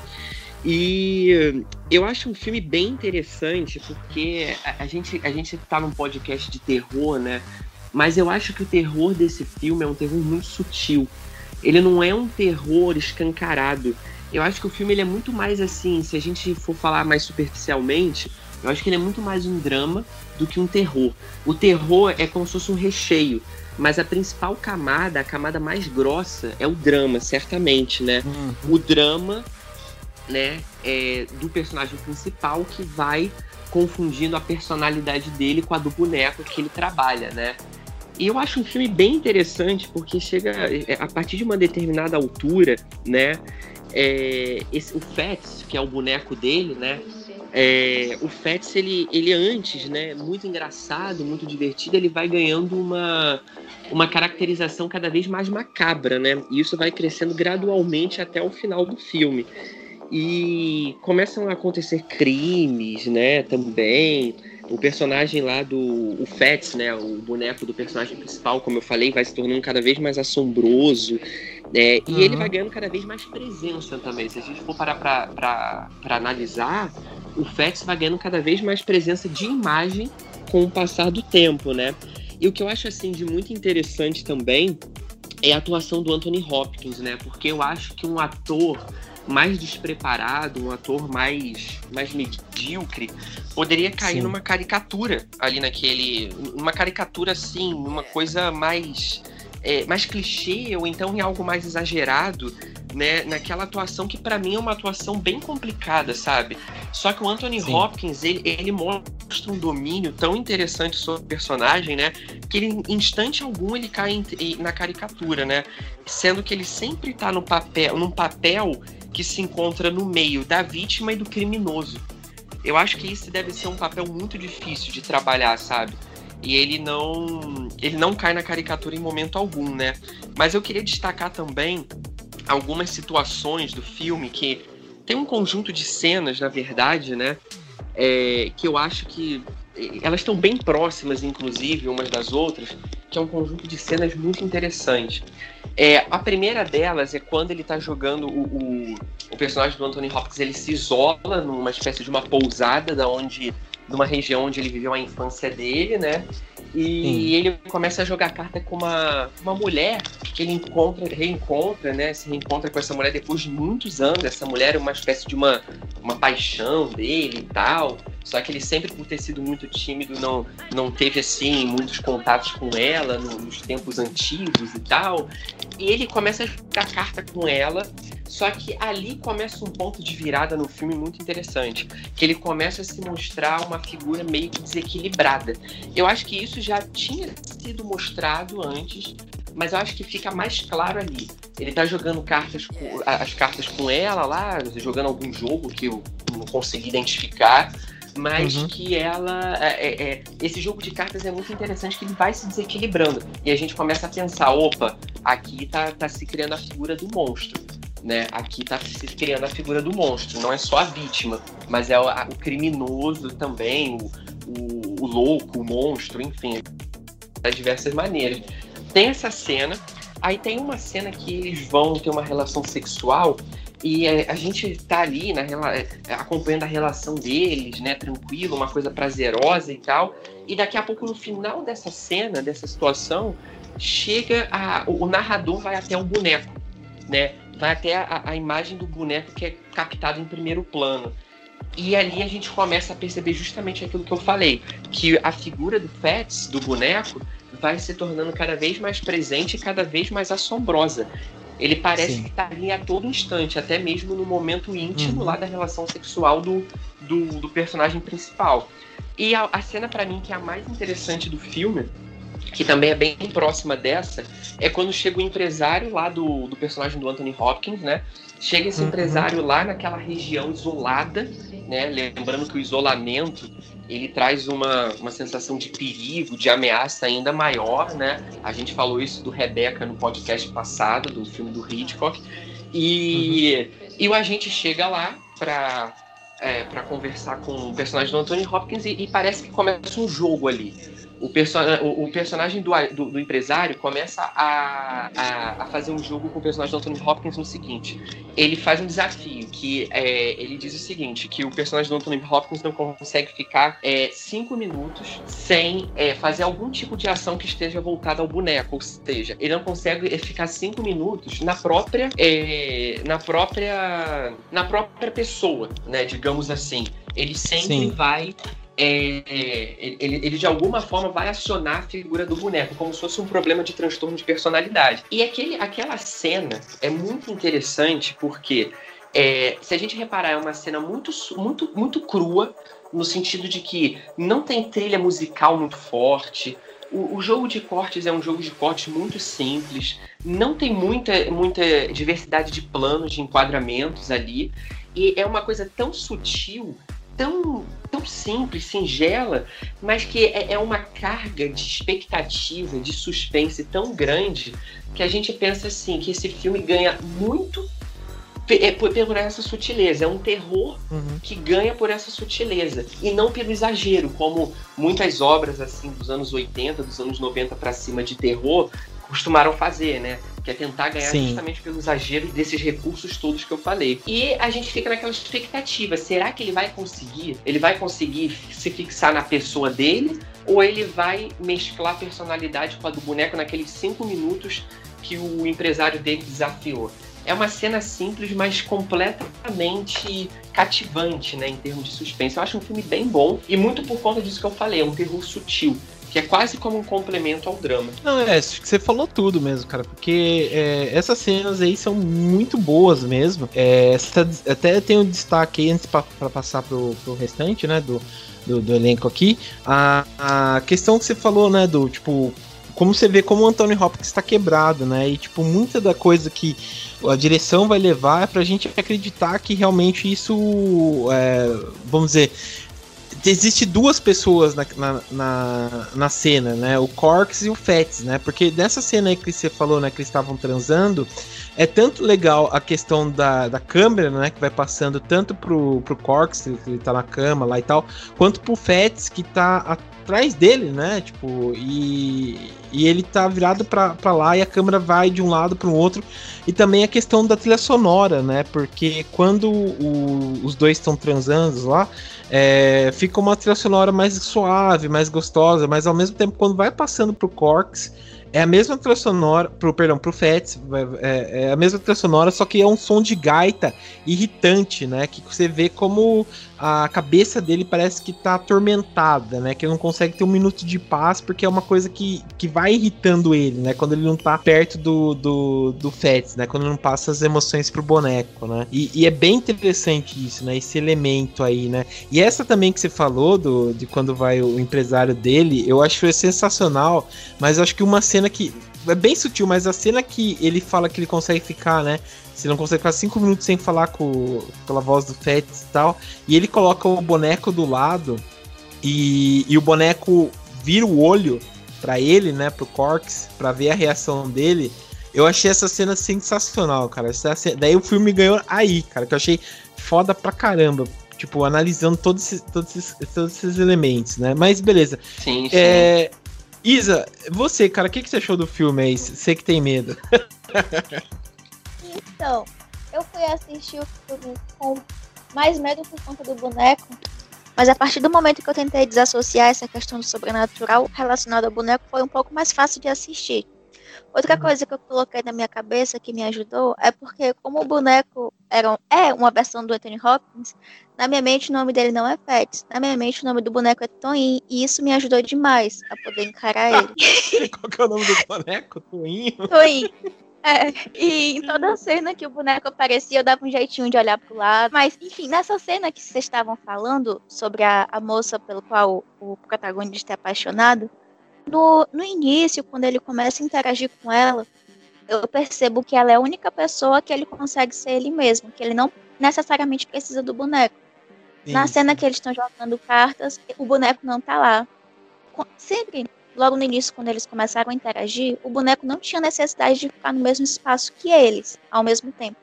E eu acho um filme bem interessante porque a, a, gente a gente tá num podcast de terror, né? Mas eu acho que o terror desse filme é um terror muito sutil. Ele não é um terror escancarado. Eu acho que o filme ele é muito mais assim, se a gente for falar mais superficialmente, eu acho que ele é muito mais um drama do que um terror. O terror é como se fosse um recheio, mas a principal camada, a camada mais grossa, é o drama, certamente, né? Uhum. O drama né, é, do personagem principal que vai confundindo a personalidade dele com a do boneco que ele trabalha, né? E eu acho um filme bem interessante porque chega é, a partir de uma determinada altura, né? É, esse, o Fats, que é o boneco dele, né? É, o Fats, ele, ele antes, né? Muito engraçado, muito divertido, ele vai ganhando uma, uma caracterização cada vez mais macabra, né? E isso vai crescendo gradualmente até o final do filme e começam a acontecer crimes, né, também. O personagem lá do o Fats, né, o boneco do personagem principal, como eu falei, vai se tornando cada vez mais assombroso, né, e uhum. ele vai ganhando cada vez mais presença também. Se a gente for parar para analisar, o Fats vai ganhando cada vez mais presença de imagem com o passar do tempo, né. E o que eu acho assim de muito interessante também é a atuação do Anthony Hopkins, né, porque eu acho que um ator mais despreparado, um ator mais, mais medíocre, poderia cair Sim. numa caricatura ali naquele. Uma caricatura assim, uma coisa mais. É, mais clichê ou então em algo mais exagerado, né, naquela atuação que para mim é uma atuação bem complicada, sabe? Só que o Anthony Sim. Hopkins, ele, ele mostra um domínio tão interessante sobre o personagem, né, que ele, em instante algum ele cai em, na caricatura, né? Sendo que ele sempre tá no papel, num papel que se encontra no meio da vítima e do criminoso. Eu acho que isso deve ser um papel muito difícil de trabalhar, sabe? E ele não, ele não cai na caricatura em momento algum, né? Mas eu queria destacar também algumas situações do filme que tem um conjunto de cenas, na verdade, né? É, que eu acho que elas estão bem próximas, inclusive, umas das outras, que é um conjunto de cenas muito interessantes. É, a primeira delas é quando ele está jogando o, o, o, personagem do Anthony Hopkins, ele se isola numa espécie de uma pousada da onde, numa região onde ele viveu a infância dele, né? E ele começa a jogar carta com uma, uma mulher que ele encontra, reencontra, né? Se reencontra com essa mulher depois de muitos anos. Essa mulher é uma espécie de uma, uma paixão dele e tal. Só que ele sempre, por ter sido muito tímido, não, não teve assim muitos contatos com ela no, nos tempos antigos e tal. E ele começa a jogar carta com ela. Só que ali começa um ponto de virada no filme muito interessante, que ele começa a se mostrar uma figura meio que desequilibrada. Eu acho que isso já tinha sido mostrado antes, mas eu acho que fica mais claro ali. Ele tá jogando cartas com, as cartas com ela lá, jogando algum jogo que eu não consegui identificar, mas uhum. que ela. É, é, é, esse jogo de cartas é muito interessante que ele vai se desequilibrando. E a gente começa a pensar, opa, aqui tá, tá se criando a figura do monstro. Né? Aqui tá se criando a figura do monstro. Não é só a vítima, mas é o, o criminoso também, o, o, o louco, o monstro, enfim. Das diversas maneiras. Tem essa cena. Aí tem uma cena que eles vão ter uma relação sexual e é, a gente tá ali na, é, acompanhando a relação deles, né? Tranquilo, uma coisa prazerosa e tal. E daqui a pouco, no final dessa cena, dessa situação, chega a, o, narrador vai até o boneco, né? Vai até a, a imagem do boneco que é captado em primeiro plano. E ali a gente começa a perceber justamente aquilo que eu falei, que a figura do Fats, do boneco, vai se tornando cada vez mais presente e cada vez mais assombrosa. Ele parece Sim. que tá ali a todo instante, até mesmo no momento íntimo uhum. lá da relação sexual do, do, do personagem principal. E a, a cena para mim que é a mais interessante do filme, que também é bem próxima dessa, é quando chega o empresário lá do, do personagem do Anthony Hopkins, né? Chega esse uhum. empresário lá naquela região isolada, né? Lembrando que o isolamento ele traz uma, uma sensação de perigo, de ameaça ainda maior, né? A gente falou isso do Rebecca no podcast passado, do filme do Hitchcock. E, uhum. e o agente chega lá para é, para conversar com o personagem do Anthony Hopkins e, e parece que começa um jogo ali o, perso o, o personagem do, do, do, empresário começa a, a, a, fazer um jogo com o personagem do Anthony Hopkins no seguinte: ele faz um desafio que é, ele diz o seguinte, que o personagem do Anthony Hopkins não consegue ficar é, cinco minutos sem é, fazer algum tipo de ação que esteja voltada ao boneco, ou seja, ele não consegue é, ficar cinco minutos na própria é, na própria na própria pessoa, né? Digamos assim. Ele sempre Sim. vai é, é, ele, ele, de alguma forma vai acionar a figura do boneco, como se fosse um problema de transtorno de personalidade. E aquele, aquela cena é muito interessante porque, é, se a gente reparar, é uma cena muito, muito, muito crua, no sentido de que não tem trilha musical muito forte. O, jogo de cortes é um jogo de cortes muito simples, não tem muita, muita diversidade de planos, de enquadramentos ali, e é uma coisa tão sutil tão, tão simples, singela, mas que é, é uma carga de expectativa, de suspense tão grande que a gente pensa assim que esse filme ganha muito é, por, por essa sutileza. É um terror uhum. que ganha por essa sutileza. E não pelo exagero, como muitas obras assim dos anos 80, dos anos 90 para cima de terror costumaram fazer, né? Que é tentar ganhar Sim. justamente pelo exagero desses recursos todos que eu falei. E a gente fica naquela expectativa: será que ele vai conseguir? Ele vai conseguir se fixar na pessoa dele? Ou ele vai mesclar a personalidade com a do boneco naqueles cinco minutos que o empresário dele desafiou? É uma cena simples, mas completamente cativante, né, em termos de suspense. Eu acho um filme bem bom e muito por conta disso que eu falei, é um terror sutil que é quase como um complemento ao drama. Não, é, você falou tudo mesmo, cara, porque é, essas cenas aí são muito boas mesmo. É, até tem um destaque aí antes para passar pro, pro restante, né, do, do, do, elenco aqui. A, a questão que você falou, né, do tipo. Como você vê como o Anthony Hopkins está quebrado, né? E, tipo, muita da coisa que a direção vai levar é pra gente acreditar que realmente isso, é, vamos dizer, existe duas pessoas na, na, na, na, cena, né? O Corks e o Fats, né? Porque nessa cena aí que você falou, né? Que eles estavam transando, é tanto legal a questão da, da câmera, né? Que vai passando tanto pro, pro Corks, que ele tá na cama lá e tal, quanto pro Fats, que tá atrás dele, né? Tipo, e, e ele tá virado pra lá e a câmera vai de um lado para o outro. E também a questão da trilha sonora, né? Porque quando o, os dois estão transando lá, é, fica uma trilha sonora mais suave, mais gostosa, mas ao mesmo tempo, quando vai passando pro Corks é a mesma trilha sonora, pro, perdão, pro Fats, é, é, a mesma trilha sonora, só que é um som de gaita irritante, né? Que você vê como a cabeça dele parece que tá atormentada, né? Que ele não consegue ter um minuto de paz, porque é uma coisa que, que vai irritando ele, né? Quando ele não tá perto do, do, do Fats, né? Quando ele não passa as emoções pro boneco, né? E, e, é bem interessante isso, né? Esse elemento aí, né? E essa também que você falou, do, de quando vai o empresário dele, eu acho sensacional, mas eu acho que uma cena que é bem sutil, mas a cena que ele fala que ele consegue ficar, né? Você não consegue ficar cinco minutos sem falar com pela voz do Fats e tal. E ele coloca o boneco do lado e, e o boneco vira o olho para ele, né? Pro Corks, para ver a reação dele. Eu achei essa cena sensacional, cara. Essa, daí o filme ganhou aí, cara, que eu achei foda pra caramba. Tipo, analisando todos esses, todos esses, todos esses elementos, né? Mas beleza. Sim, sim. É, Isa, você, cara, o que, que você achou do filme aí? Você que tem medo. então, eu fui assistir o filme com mais medo por conta do boneco. Mas a partir do momento que eu tentei desassociar essa questão do sobrenatural relacionada ao boneco, foi um pouco mais fácil de assistir. Outra uhum. coisa que eu coloquei na minha cabeça que me ajudou é porque, como o boneco era, é uma versão do Anthony Hopkins, na minha mente o nome dele não é Fats. Na minha mente o nome do boneco é Toin. E isso me ajudou demais a poder encarar ele. Qual que é o nome do boneco? Toinho? Toin. É, e em toda cena que o boneco aparecia, eu dava um jeitinho de olhar pro lado. Mas, enfim, nessa cena que vocês estavam falando sobre a, a moça pelo qual o, o protagonista é apaixonado, no, no início, quando ele começa a interagir com ela, eu percebo que ela é a única pessoa que ele consegue ser ele mesmo, que ele não necessariamente precisa do boneco. Sim. Na cena que eles estão jogando cartas, o boneco não tá lá. Sempre logo no início, quando eles começaram a interagir, o boneco não tinha necessidade de ficar no mesmo espaço que eles, ao mesmo tempo.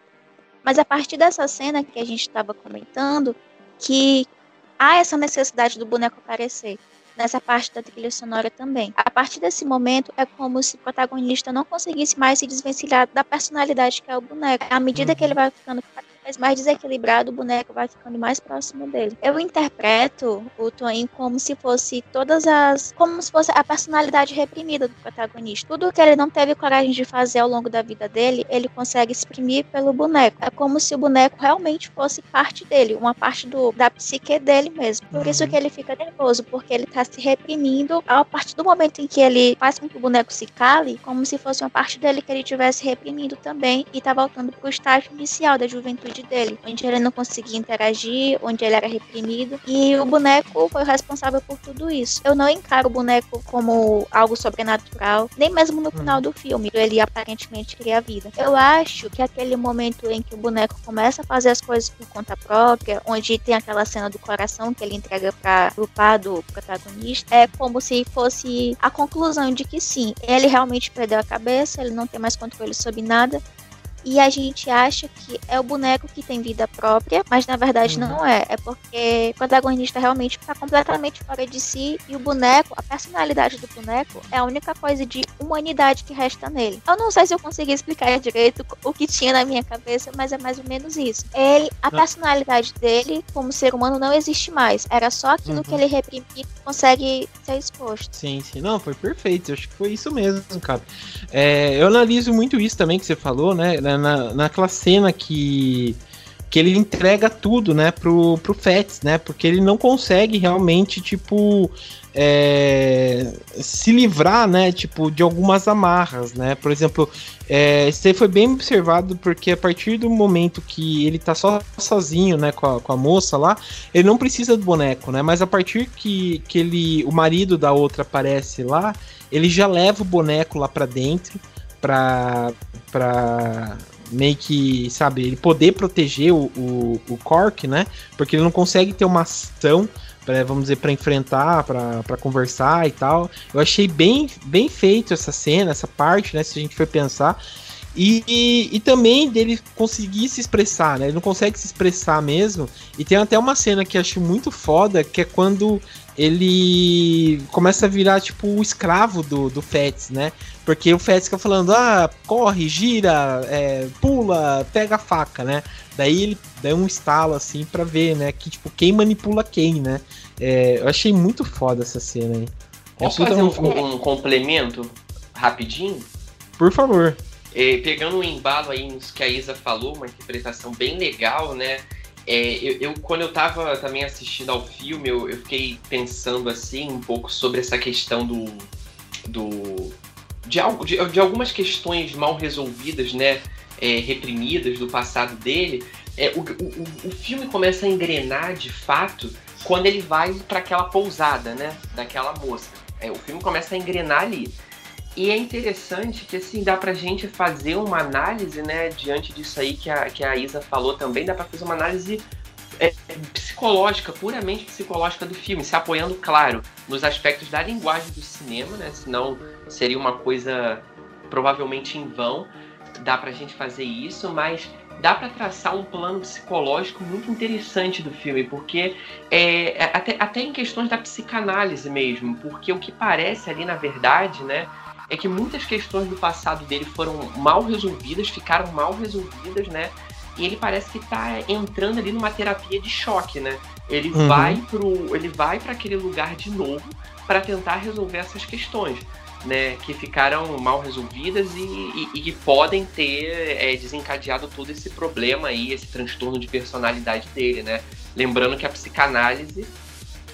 Mas a partir dessa cena que a gente estava comentando, que há essa necessidade do boneco aparecer nessa parte da trilha sonora também. A partir desse momento, é como se o protagonista não conseguisse mais se desvencilhar da personalidade que é o boneco. À medida uhum. que ele vai ficando mais desequilibrado, o boneco vai ficando mais próximo dele. Eu interpreto o Toin como se fosse todas as. como se fosse a personalidade reprimida do protagonista. Tudo que ele não teve coragem de fazer ao longo da vida dele, ele consegue exprimir pelo boneco. É como se o boneco realmente fosse parte dele, uma parte do, da psique dele mesmo. Por isso que ele fica nervoso, porque ele tá se reprimindo a partir do momento em que ele faz com que o boneco se cale, como se fosse uma parte dele que ele tivesse reprimindo também e tá voltando pro estágio inicial da juventude dele, onde ele não conseguia interagir, onde ele era reprimido. E o boneco foi o responsável por tudo isso. Eu não encaro o boneco como algo sobrenatural, nem mesmo no final do filme, ele aparentemente cria vida. Eu acho que aquele momento em que o boneco começa a fazer as coisas por conta própria, onde tem aquela cena do coração que ele entrega para o pai do protagonista, é como se fosse a conclusão de que sim, ele realmente perdeu a cabeça, ele não tem mais controle sobre nada e a gente acha que é o boneco que tem vida própria, mas na verdade uhum. não é. É porque o protagonista realmente está completamente fora de si e o boneco, a personalidade do boneco, é a única coisa de humanidade que resta nele. Eu não sei se eu consegui explicar direito o que tinha na minha cabeça, mas é mais ou menos isso. Ele, a personalidade dele como ser humano não existe mais. Era só aquilo uhum. que ele reprimia que consegue ser exposto. Sim, sim. Não, foi perfeito. Eu acho que foi isso mesmo, cara. É, eu analiso muito isso também que você falou, né? Na, naquela cena que que ele entrega tudo, né, pro, pro Fats, né, porque ele não consegue realmente, tipo, é, se livrar, né, tipo, de algumas amarras, né, por exemplo, é, isso aí foi bem observado porque a partir do momento que ele tá só sozinho, né, com a, com a moça lá, ele não precisa do boneco, né, mas a partir que, que ele, o marido da outra aparece lá, ele já leva o boneco lá para dentro, pra, pra meio que, sabe, ele poder proteger o, o, o Cork, né? Porque ele não consegue ter uma ação, pra, vamos dizer, para enfrentar, para conversar e tal. Eu achei bem, bem feito essa cena, essa parte, né? Se a gente for pensar. E, e, e, também dele conseguir se expressar, né? Ele não consegue se expressar mesmo. E tem até uma cena que eu acho muito foda, que é quando ele começa a virar, tipo, o escravo do, do Fats, né? Porque o Fats fica falando, ah, corre, gira, é, pula, pega a faca, né? Daí ele dá um estalo, assim, pra ver, né? Que, tipo, quem manipula quem, né? É, eu achei muito foda essa cena aí. Posso fazer um, um complemento rapidinho? Por favor. É, pegando um embalo aí nos que a Isa falou, uma interpretação bem legal, né? É, eu, eu, quando eu tava também assistindo ao filme, eu, eu, fiquei pensando assim um pouco sobre essa questão do. do de, de, de algumas questões mal resolvidas, né? É, reprimidas do passado dele. É, o, o, o filme começa a engrenar de fato quando ele vai para aquela pousada, né? Daquela moça. É, o filme começa a engrenar ali. E é interessante que assim dá pra gente fazer uma análise, né, diante disso aí que a, que a Isa falou também, dá pra fazer uma análise é, psicológica, puramente psicológica do filme, se apoiando, claro, nos aspectos da linguagem do cinema, né? Senão seria uma coisa provavelmente em vão. Dá pra gente fazer isso, mas dá para traçar um plano psicológico muito interessante do filme, porque é, é, até, até em questões da psicanálise mesmo, porque o que parece ali na verdade, né, é que muitas questões do passado dele foram mal resolvidas, ficaram mal resolvidas, né? E ele parece que tá entrando ali numa terapia de choque, né? Ele uhum. vai pro, ele vai para aquele lugar de novo para tentar resolver essas questões, né? Que ficaram mal resolvidas e, e, e que podem ter é, desencadeado todo esse problema aí, esse transtorno de personalidade dele, né? Lembrando que a psicanálise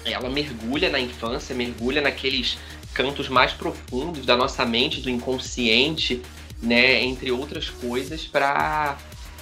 ela mergulha na infância, mergulha naqueles cantos mais profundos da nossa mente, do inconsciente, né, entre outras coisas, para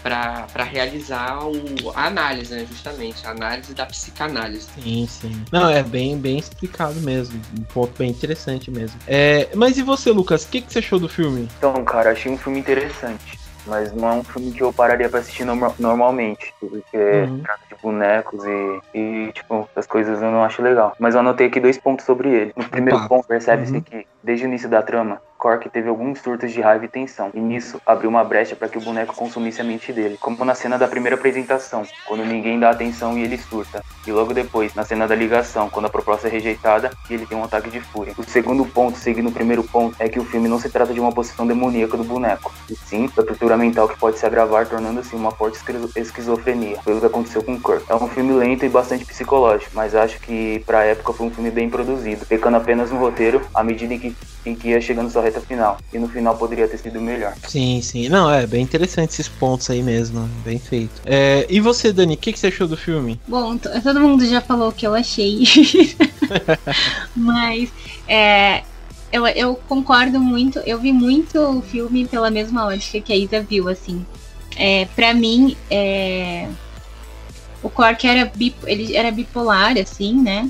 para realizar o, a análise, né, justamente, a análise da psicanálise. Sim, sim. Não, é bem, bem explicado mesmo, um ponto bem interessante mesmo. É, mas e você, Lucas, o que, que você achou do filme? Então, cara, achei um filme interessante mas não é um filme que eu pararia pra assistir no normalmente, porque uhum. trata de bonecos e, e, tipo, as coisas eu não acho legal. Mas eu anotei aqui dois pontos sobre ele. No primeiro Opa. ponto, percebe-se uhum. que, desde o início da trama, Cork teve alguns surtos de raiva e tensão, e nisso abriu uma brecha para que o boneco consumisse a mente dele, como na cena da primeira apresentação, quando ninguém dá atenção e ele surta, e logo depois, na cena da ligação, quando a proposta é rejeitada e ele tem um ataque de fúria. O segundo ponto, seguindo o primeiro ponto, é que o filme não se trata de uma possessão demoníaca do boneco, e sim da tortura mental que pode se agravar, tornando-se uma forte esquizofrenia, foi o que aconteceu com Kirk. É um filme lento e bastante psicológico, mas acho que pra época foi um filme bem produzido, pecando apenas no roteiro à medida em que, em que ia chegando sua reta final. E no final poderia ter sido melhor. Sim, sim. Não, é bem interessante esses pontos aí mesmo. Bem feito. É, e você, Dani, o que, que você achou do filme? Bom, todo mundo já falou o que eu achei. Mas é, eu, eu concordo muito. Eu vi muito o filme pela mesma lógica que a Isa viu, assim. É, para mim, é, o Cork era, ele era bipolar, assim, né?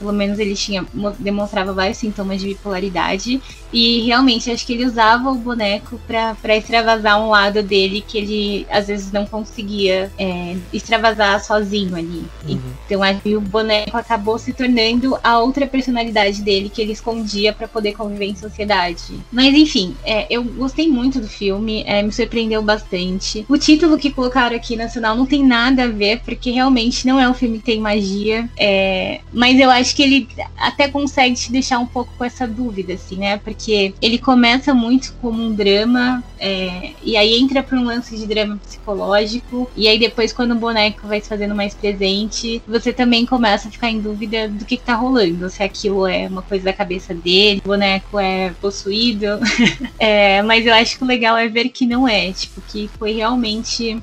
Pelo menos ele tinha demonstrava vários sintomas de bipolaridade e realmente acho que ele usava o boneco para extravasar um lado dele que ele às vezes não conseguia é, extravasar sozinho ali. Uhum. Então acho que o boneco acabou se tornando a outra personalidade dele que ele escondia para poder conviver em sociedade. Mas enfim, é, eu gostei muito do filme, é, me surpreendeu bastante. O título que colocaram aqui nacional não tem nada a ver, porque realmente não é um filme que tem magia. É, mas eu acho que ele até consegue te deixar um pouco com essa dúvida, assim, né? Porque porque ele começa muito como um drama, é, e aí entra para um lance de drama psicológico, e aí depois, quando o boneco vai se fazendo mais presente, você também começa a ficar em dúvida do que, que tá rolando, se aquilo é uma coisa da cabeça dele, o boneco é possuído. é, mas eu acho que o legal é ver que não é, tipo, que foi realmente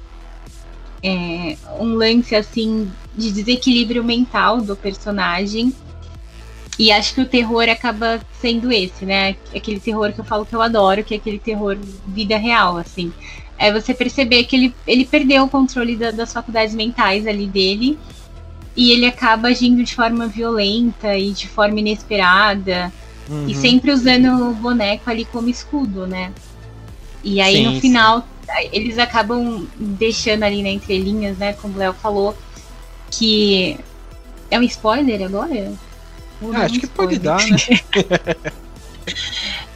é, um lance assim de desequilíbrio mental do personagem e acho que o terror acaba sendo esse, né? Aquele terror que eu falo que eu adoro, que é aquele terror vida real, assim. É você perceber que ele, ele perdeu o controle da, das faculdades mentais ali dele e ele acaba agindo de forma violenta e de forma inesperada uhum. e sempre usando o boneco ali como escudo, né? E aí sim, no final sim. Eles acabam deixando ali na entrelinhas, né? Como o Léo falou, que é um spoiler agora? Ah, acho que pode dar, né?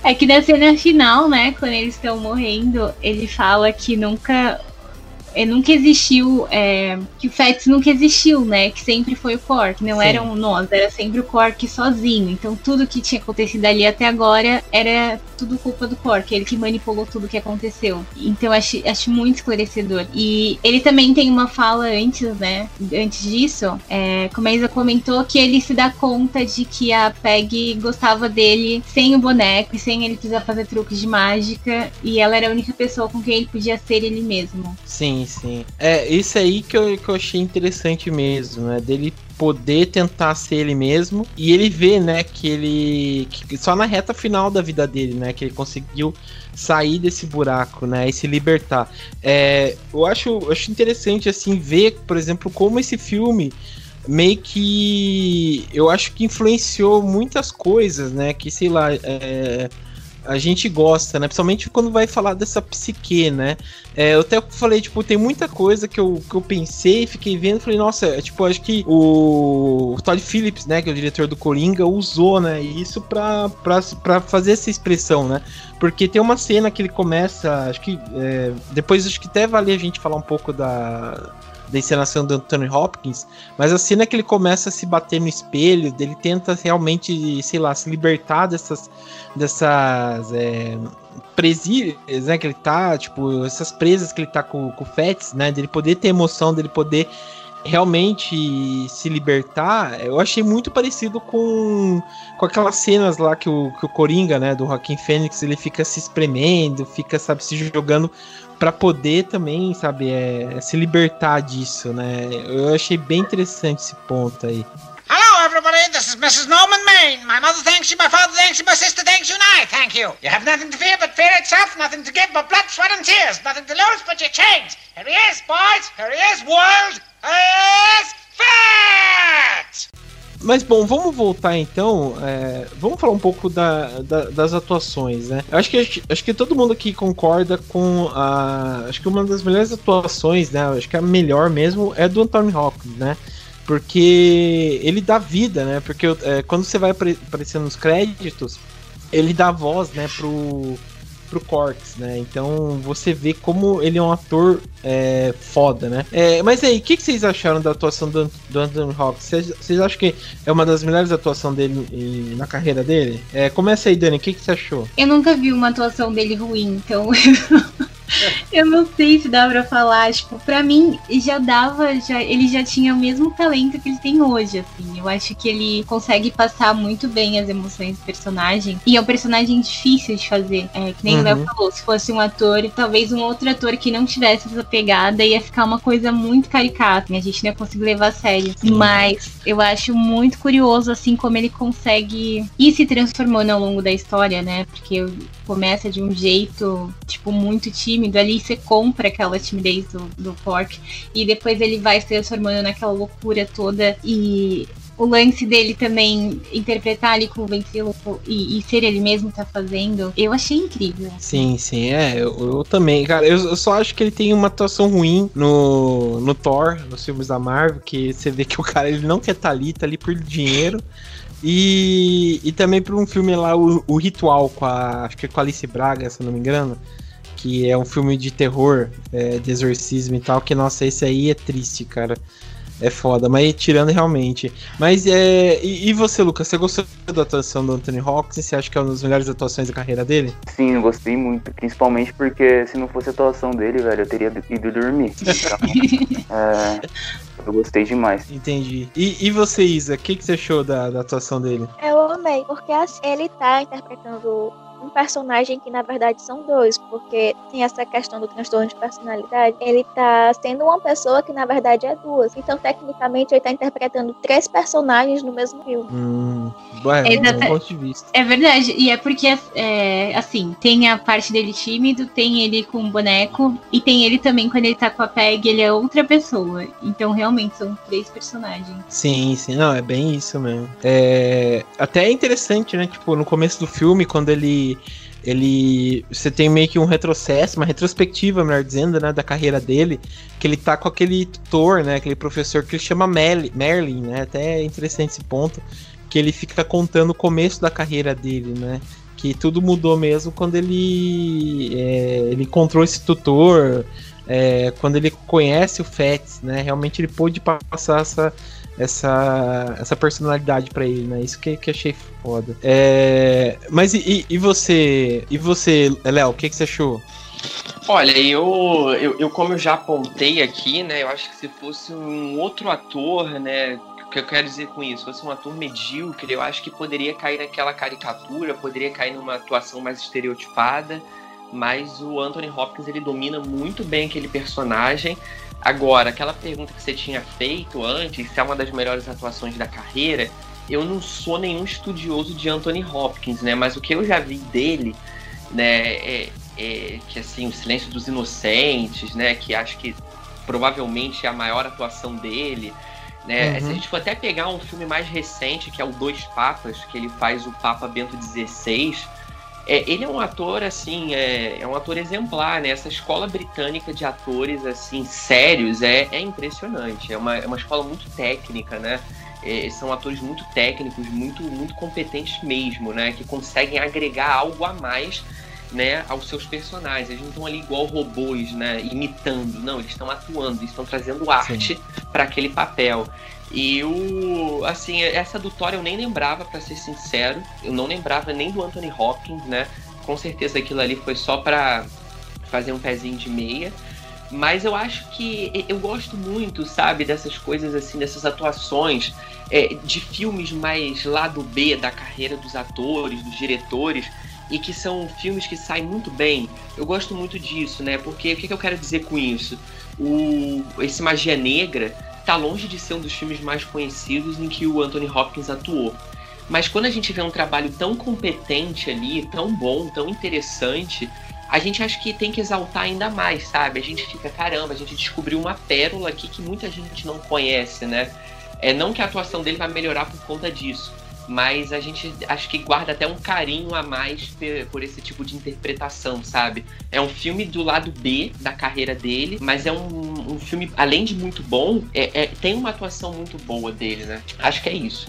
É que na cena final, né, quando eles estão morrendo, ele fala que nunca é, nunca existiu, é, que o Fats nunca existiu, né? Que sempre foi o Quark, não Sim. eram nós, era sempre o Quark sozinho. Então tudo que tinha acontecido ali até agora era tudo culpa do Quark, ele que manipulou tudo que aconteceu. Então acho, acho muito esclarecedor. E ele também tem uma fala antes, né? Antes disso, é, como a Isa comentou, que ele se dá conta de que a Peg gostava dele sem o boneco e sem ele precisar fazer truques de mágica. E ela era a única pessoa com quem ele podia ser ele mesmo. Sim, Sim, É, isso aí que eu, que eu achei interessante mesmo, né? Dele poder tentar ser ele mesmo e ele vê, né, que ele que só na reta final da vida dele, né, que ele conseguiu sair desse buraco, né, e se libertar. É, eu acho, eu acho interessante assim ver, por exemplo, como esse filme meio que eu acho que influenciou muitas coisas, né, que sei lá, é, a gente gosta, né? Principalmente quando vai falar dessa psique, né? É, eu até falei, tipo, tem muita coisa que eu, que eu pensei, fiquei vendo, falei, nossa, é, tipo, acho que o, o Todd Phillips, né, que é o diretor do Coringa, usou, né, isso pra, pra, pra fazer essa expressão, né? Porque tem uma cena que ele começa, acho que, é, depois acho que até vale a gente falar um pouco da da encenação do Anthony Hopkins, mas a cena que ele começa a se bater no espelho, ele tenta realmente, sei lá, se libertar dessas, dessas é, presídios, né, que ele tá, tipo, essas presas que ele tá com, com o Fats, né, dele poder ter emoção, dele poder realmente se libertar, eu achei muito parecido com, com aquelas cenas lá que o, que o Coringa, né, do Joaquim Fênix, ele fica se espremendo, fica, sabe, se jogando para poder também, sabe, é, se libertar disso, né? Eu achei bem interessante esse ponto aí. Hello, everybody. This is Mrs. Norman Maine. My mother thanks you, my father thanks you, my sister thanks you, and I thank you. You have nothing to fear but fear itself, nothing to give but blood, sweat, and tears, nothing to lose but your chains. Here he is, boys. Here he is, world. Here he is, fat! Mas bom, vamos voltar então. É, vamos falar um pouco da, da, das atuações, né? Acho que, acho que todo mundo aqui concorda com a. Acho que uma das melhores atuações, né? Acho que a melhor mesmo é do Anthony Hopkins, né? Porque ele dá vida, né? Porque é, quando você vai aparecendo nos créditos, ele dá voz, né, pro, pro Corks, né? Então você vê como ele é um ator é, foda, né? É, mas aí, o que, que, vocês acharam da atuação do, do Anthony Hawks? Vocês, acham que é uma das melhores atuações dele e, na carreira dele? É, começa aí, Dani, o que, que você achou? Eu nunca vi uma atuação dele ruim, então eu não sei se dá pra falar, tipo, pra mim já dava, já, ele já tinha o mesmo talento que ele tem hoje, assim. Eu acho que ele consegue passar muito bem as emoções do personagem. E é um personagem difícil de fazer. É, que nem uhum. o Léo uhum. falou, se fosse um ator, talvez um outro ator que não tivesse essa pegada, ia ficar uma coisa muito caricata. E a gente não ia conseguir levar a sério. Sim. Mas eu acho muito curioso, assim, como ele consegue ir se transformando ao longo da história, né? Porque começa de um jeito, tipo, muito tímido. Ali você compra aquela timidez do, do Pork. E depois ele vai se transformando naquela loucura toda. E o lance dele também interpretar ali com o ventríloco e, e, ser ele mesmo tá fazendo, eu achei incrível. Sim, sim, é, eu, eu também, cara, eu, eu, só acho que ele tem uma atuação ruim no, no Thor, nos filmes da Marvel, que você vê que o cara ele não quer estar tá ali, tá ali por dinheiro. E, e também por um filme lá, o, o Ritual, com a, acho que é com a Alice Braga, se não me engano, que é um filme de terror, é, de exorcismo e tal, que, nossa, esse aí é triste, cara. É foda, mas tirando realmente. Mas é. E, e, você, Lucas, você gostou da atuação do Anthony Hawkins? Você acha que é uma das melhores atuações da carreira dele? Sim, eu gostei muito. Principalmente porque se não fosse a atuação dele, velho, eu teria ido dormir. Então, é, eu gostei demais. Entendi. E, e você, Isa, o que, que você achou da, da atuação dele? Eu amei, porque assim, ele tá interpretando um personagem que na verdade são dois, porque tem essa questão do transtorno de personalidade. Ele tá sendo uma pessoa que na verdade é duas. Então, tecnicamente, ele tá interpretando três personagens no mesmo filme. Hum, é, ponto de vista. é verdade, e é porque, é, assim, tem a parte dele tímido, tem ele com o boneco, e tem ele também quando ele tá com a Peg, ele é outra pessoa. Então, realmente, são três personagens. Sim, sim, não, é bem isso mesmo. É, até é interessante, né? Tipo, no começo do filme, quando ele ele você tem meio que um retrocesso, uma retrospectiva, melhor dizendo, né, da carreira dele, que ele tá com aquele tutor, né, aquele professor que ele chama Merlin, né, até é interessante esse ponto, que ele fica contando o começo da carreira dele, né, que tudo mudou mesmo quando ele, é, ele encontrou esse tutor, é, quando ele conhece o Fats, né? Realmente ele pôde passar essa, essa, essa personalidade para ele, né? Isso que, que achei foda. É, mas e, e, você, e você, Léo, o que, que você achou? Olha, eu, eu, eu, como eu já apontei aqui, né? Eu acho que se fosse um outro ator, né? O que eu quero dizer com isso? Se fosse um ator medíocre, eu acho que poderia cair naquela caricatura, poderia cair numa atuação mais estereotipada. Mas o Anthony Hopkins ele domina muito bem aquele personagem. Agora, aquela pergunta que você tinha feito antes, se é uma das melhores atuações da carreira, eu não sou nenhum estudioso de Anthony Hopkins, né? Mas o que eu já vi dele, né, é, é, que assim, o Silêncio dos Inocentes, né, que acho que provavelmente é a maior atuação dele, né? Uhum. Se a gente for até pegar um filme mais recente, que é o Dois Papas, que ele faz o Papa Bento XVI, é, ele é um ator, assim, é, é, um ator exemplar, né? Essa escola britânica de atores, assim, sérios, é, é impressionante. É uma, é uma escola muito técnica, né? É, são atores muito técnicos, muito, muito competentes mesmo, né? Que conseguem agregar algo a mais né, aos seus personagens. Eles não estão ali igual robôs, né, imitando. Não, eles estão atuando, eles estão trazendo arte para aquele papel. E o assim, essa do Thor eu nem lembrava, para ser sincero. Eu não lembrava nem do Anthony Hopkins, né? Com certeza aquilo ali foi só para fazer um pezinho de meia. Mas eu acho que eu gosto muito, sabe, dessas coisas assim, dessas atuações é, de filmes mais lado B da carreira dos atores, dos diretores, e que são filmes que saem muito bem. Eu gosto muito disso, né? Porque o que, que eu quero dizer com isso? O, esse Magia Negra tá longe de ser um dos filmes mais conhecidos em que o Anthony Hopkins atuou. Mas quando a gente vê um trabalho tão competente ali, tão bom, tão interessante, a gente acha que tem que exaltar ainda mais, sabe? A gente fica, caramba, a gente descobriu uma pérola aqui que muita gente não conhece, né? É não que a atuação dele vai melhorar por conta disso, mas a gente acho que guarda até um carinho a mais por esse tipo de interpretação, sabe? É um filme do lado B da carreira dele, mas é um, um filme, além de muito bom, é, é, tem uma atuação muito boa dele, né? Acho que é isso.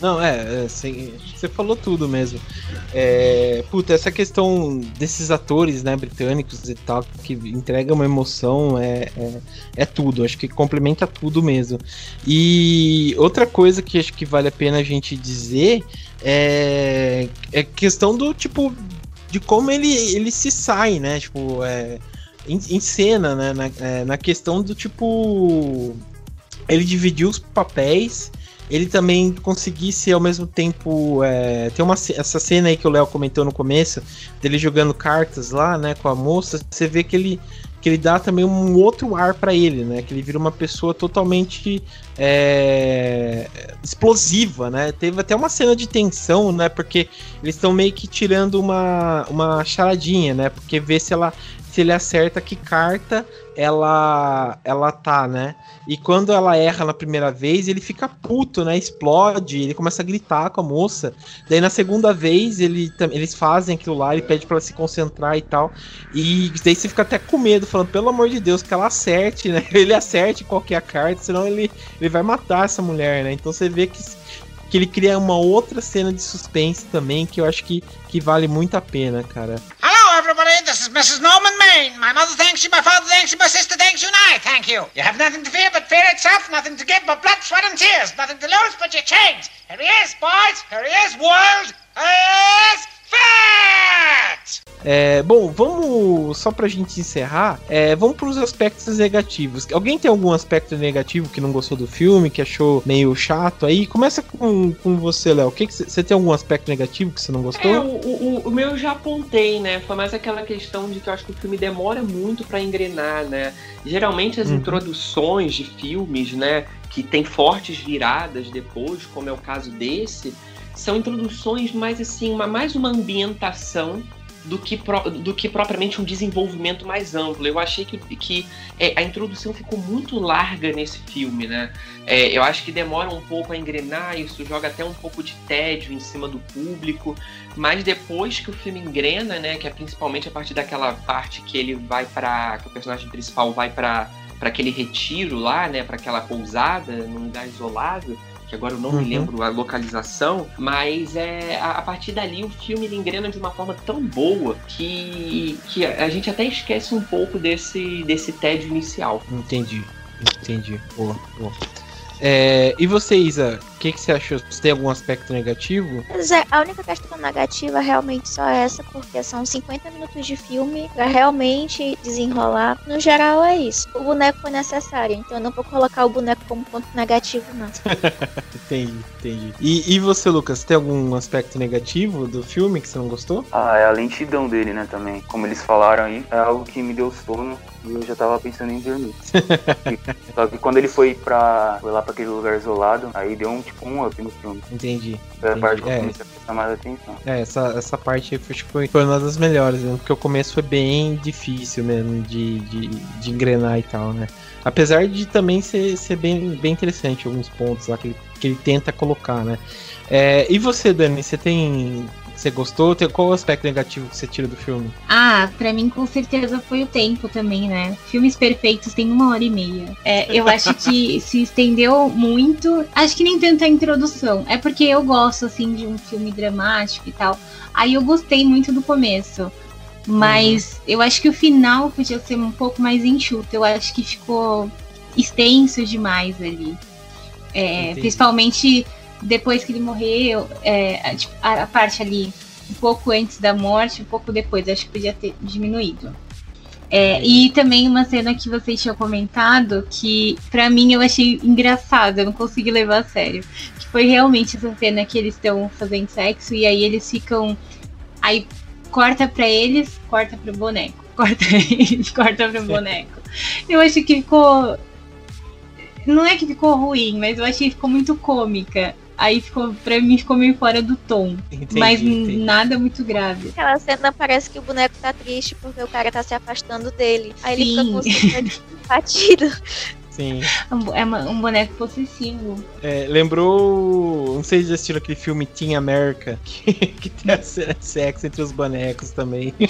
Não, é, é você falou tudo mesmo. É, puta, essa questão desses atores, né, britânicos e tal, que entregam uma emoção, é, é, é tudo. Acho que complementa tudo mesmo. E outra coisa que acho que vale a pena a gente dizer é, é questão do tipo de como ele, ele se sai, né? Tipo, é, em, em cena, né? Na, é, na questão do tipo. Ele dividiu os papéis ele também conseguisse ao mesmo tempo é, tem uma essa cena aí que o Léo comentou no começo dele jogando cartas lá né com a moça você vê que ele que ele dá também um outro ar para ele, né? Que ele vira uma pessoa totalmente é, explosiva, né? Teve até uma cena de tensão, né? Porque eles estão meio que tirando uma, uma charadinha, né? Porque vê se ela se ele acerta que carta ela ela tá, né? E quando ela erra na primeira vez, ele fica puto, né? Explode, ele começa a gritar com a moça. Daí na segunda vez, ele, eles fazem aquilo lá, ele pede para ela se concentrar e tal. E daí você fica até com medo, falando, pelo amor de Deus, que ela acerte, né? Ele acerte qualquer carta, senão ele, ele vai matar essa mulher, né? Então você vê que que ele cria uma outra cena de suspense também que eu acho que, que vale muito a pena, cara. This is Mrs. Norman Maine. My mother thanks you, my father thanks you, my sister thanks you, and I thank you. You have nothing to fear but fear itself, nothing to give but blood, sweat, and tears, nothing to lose but your chains. Here he is, boys. Here he is, world. Here he is! É, bom, vamos só pra gente encerrar, é, vamos pros aspectos negativos. Alguém tem algum aspecto negativo que não gostou do filme, que achou meio chato aí? Começa com, com você, Léo. Que você tem algum aspecto negativo que você não gostou? É, o, o, o, meu eu já apontei, né? Foi mais aquela questão de que eu acho que o filme demora muito para engrenar, né? Geralmente as uhum. introduções de filmes, né, que tem fortes viradas depois, como é o caso desse, são introduções mais assim, uma, mais uma ambientação do que, pro, do que propriamente um desenvolvimento mais amplo. Eu achei que, que é, a introdução ficou muito larga nesse filme, né? É, eu acho que demora um pouco a engrenar, isso joga até um pouco de tédio em cima do público, mas depois que o filme engrena, né, que é principalmente a partir daquela parte que ele vai para que o personagem principal vai para para aquele retiro lá, né, para aquela pousada num lugar isolado, que agora eu não Uhum. me lembro a localização, mas é a, a partir dali o filme ele engrena de uma forma tão boa que, que a, gente até esquece um pouco desse, desse tédio inicial. Entendi. Entendi. Boa, boa. É, e você, Isa, que, que você achou? Você tem algum aspecto negativo? É, a única questão negativa é realmente só essa, porque são 50 minutos de filme pra realmente desenrolar. No geral é isso. O boneco foi necessário, então eu não vou colocar o boneco como ponto negativo, não. Entendi, entendi. E, e você, Lucas, tem algum aspecto negativo do filme que você não gostou? Ah, é a lentidão dele, né, também. Como eles falaram aí, é algo que me deu sono e eu já tava pensando em dormir. Só que quando ele foi pra. foi lá pra aquele lugar isolado, aí deu um tipo um up no filme. Entendi. Foi a parte que eu É. comecei a prestar mais atenção. É, essa, essa parte aí foi, acho que foi, foi uma das melhores, né? Porque o começo foi bem difícil mesmo de, de, de engrenar e tal, né? Apesar de também ser, ser bem, bem interessante alguns pontos lá que ele, que ele tenta colocar, né? É, e você, Dani, você tem. Você gostou? Qual o aspecto negativo que você tira do filme? Ah, pra mim com certeza foi o tempo também, né? Filmes perfeitos tem uma hora e meia. É, eu acho que se estendeu muito. Acho que nem tanto a introdução. É porque eu gosto, assim, de um filme dramático e tal. Aí eu gostei muito do começo. Mas eu acho que o final podia ser um pouco mais enxuto. Eu acho que ficou extenso demais ali. É, principalmente depois que ele morreu, é, a, tipo, a- a parte ali um pouco antes da morte, um pouco depois, acho que podia ter diminuído. É, e também uma cena que vocês tinham comentado que pra mim eu achei engraçada, eu não consegui levar a sério. Que foi realmente essa cena que eles estão fazendo sexo e aí eles ficam. Aí corta pra eles, corta pro boneco. Corta eles, corta pro boneco. Eu acho que ficou. Não é que ficou ruim, mas eu achei que ficou muito cômica. Aí ficou, pra mim ficou meio fora do tom. Entendi, mas entendi. nada muito grave. Aquela cena parece que o boneco tá triste porque o cara tá se afastando dele. Aí ele fica Sim. com o batido. Sim. É um boneco possessivo. É, lembrou. Não sei se já assistiram aquele filme Team America, que, que tem a cena de sexo entre os bonecos também.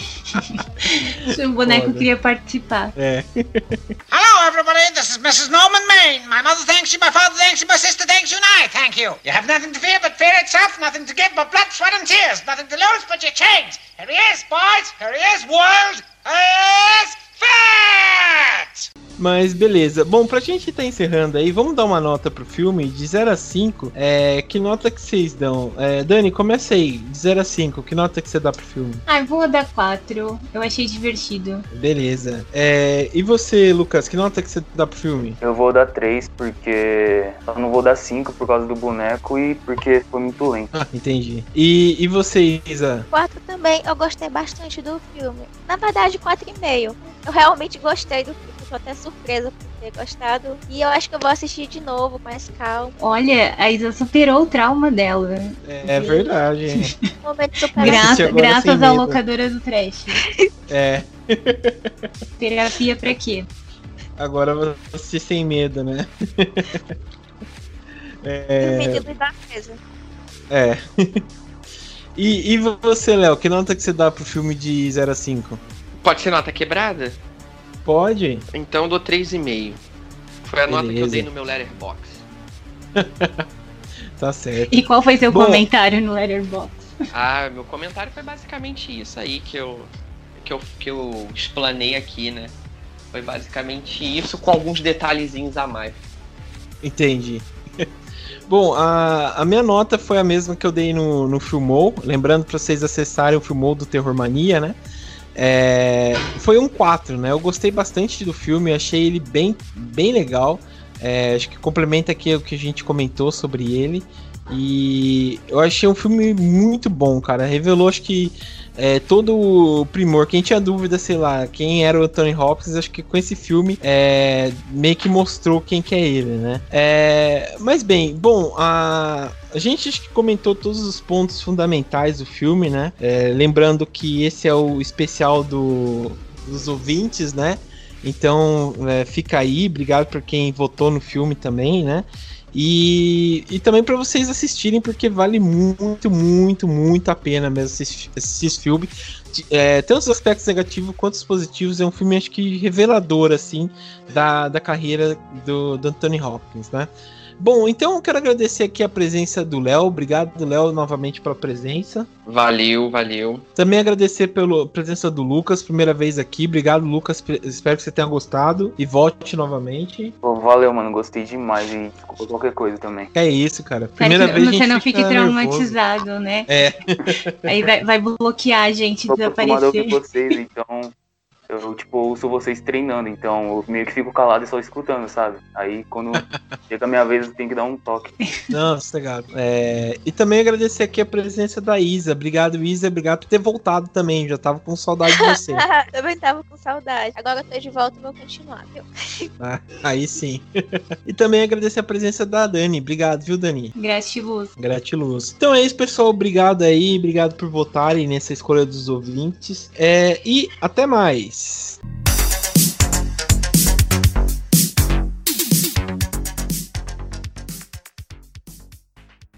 O boneco Foda. queria participar. É. Hello, everybody. This is Mrs. Norman Maine. My mother thanks you, my father thanks you, my sister thanks you, and I thank you. You have nothing to fear but fear itself, nothing to give but blood, sweat, and tears, nothing to lose but your chains. Here he is, boys. Here he is, world. Here he is, fat. Mas beleza. Bom, pra gente estar encerrando aí, vamos dar uma nota pro filme de 0 a 5. É, que nota que vocês dão? É, Dani, começa aí. De 0 a 5, que nota que você dá pro filme? Ah, eu vou dar quatro. Eu achei divertido. Beleza. É, e você, Lucas, que nota que você dá pro filme? Eu vou dar 3 porque. Eu não vou dar 5 por causa do boneco e porque foi muito lento. Ah, entendi. E, e você, Isa? Quatro também, eu gostei bastante do filme. Na verdade, quatro e meio. Eu realmente gostei do filme, tô até surpresa por ter gostado. E eu acho que eu vou assistir de novo, com mais calma. Olha, a Isa superou o trauma dela. É, é verdade. hein? Momento. Graça, graças à locadora do trash. É. Terapia pra quê? Agora você sem medo, né? É... Menino da mesa. é. E, e você, Léo, que nota que você dá pro filme de 0 a 5? Pode ser nota quebrada? Pode? Então eu dou 3,5. Foi a nota que eu Beleza. dei no meu letterbox. Tá certo. E qual foi seu Bom. comentário no Letterboxd? Ah, meu comentário foi basicamente isso aí que eu, que eu, que eu explanei aqui, né? Foi basicamente isso com alguns detalhezinhos a mais. Entendi. Bom, a, a minha nota foi a mesma que eu dei no, no Filmou. Lembrando para vocês acessarem o Filmou do Terror Mania, né? É, foi um 4, né? Eu gostei bastante do filme, achei ele bem, bem legal. É, acho que complementa aqui o que a gente comentou sobre ele. E eu achei um filme muito bom, cara. Revelou, acho que é, todo o primor. Quem tinha dúvida, sei lá, quem era o Anthony Hopkins, acho que com esse filme é, meio que mostrou quem que é ele, né? É, mas bem, bom, a, a gente acho que comentou todos os pontos fundamentais do filme, né? É, lembrando que esse é o especial do, dos ouvintes, né? Então é, fica aí, obrigado por quem votou no filme também, né? E, e também para vocês assistirem, porque vale muito, muito, muito a pena mesmo assistir, assistir esse filme. É, tanto os aspectos negativos quanto os positivos. É um filme, acho que revelador, assim, da, da carreira do, do Anthony Hopkins, né? Bom, então eu quero agradecer aqui a presença do Léo. Obrigado, Léo, novamente pela presença. Valeu, valeu. Também agradecer pela presença do Lucas, primeira vez aqui. Obrigado, Lucas. Espero que você tenha gostado e volte novamente. Pô, valeu, mano. Gostei demais e desculpa qualquer coisa também. É isso, cara. Primeira vez você não fique traumatizado, nervoso. né? É. Aí vai, vai bloquear a gente, Tô desaparecer. vocês, então eu, tipo, ouço vocês treinando, então eu meio que fico calado e só escutando, sabe? Aí quando chega a minha vez, eu tenho que dar um toque. Não, sossegado. É, e também agradecer aqui a presença da Isa. Obrigado, Isa. Obrigado por ter voltado também. Já tava com saudade de você. também tava com saudade. Agora eu tô de volta e vou continuar, viu? Ah, aí sim. e também agradecer a presença da Dani. Obrigado, viu, Dani? Gratiluz. Gratiluz. Então é isso, pessoal. Obrigado aí. Obrigado por votarem nessa escolha dos ouvintes. É, e até mais. peace.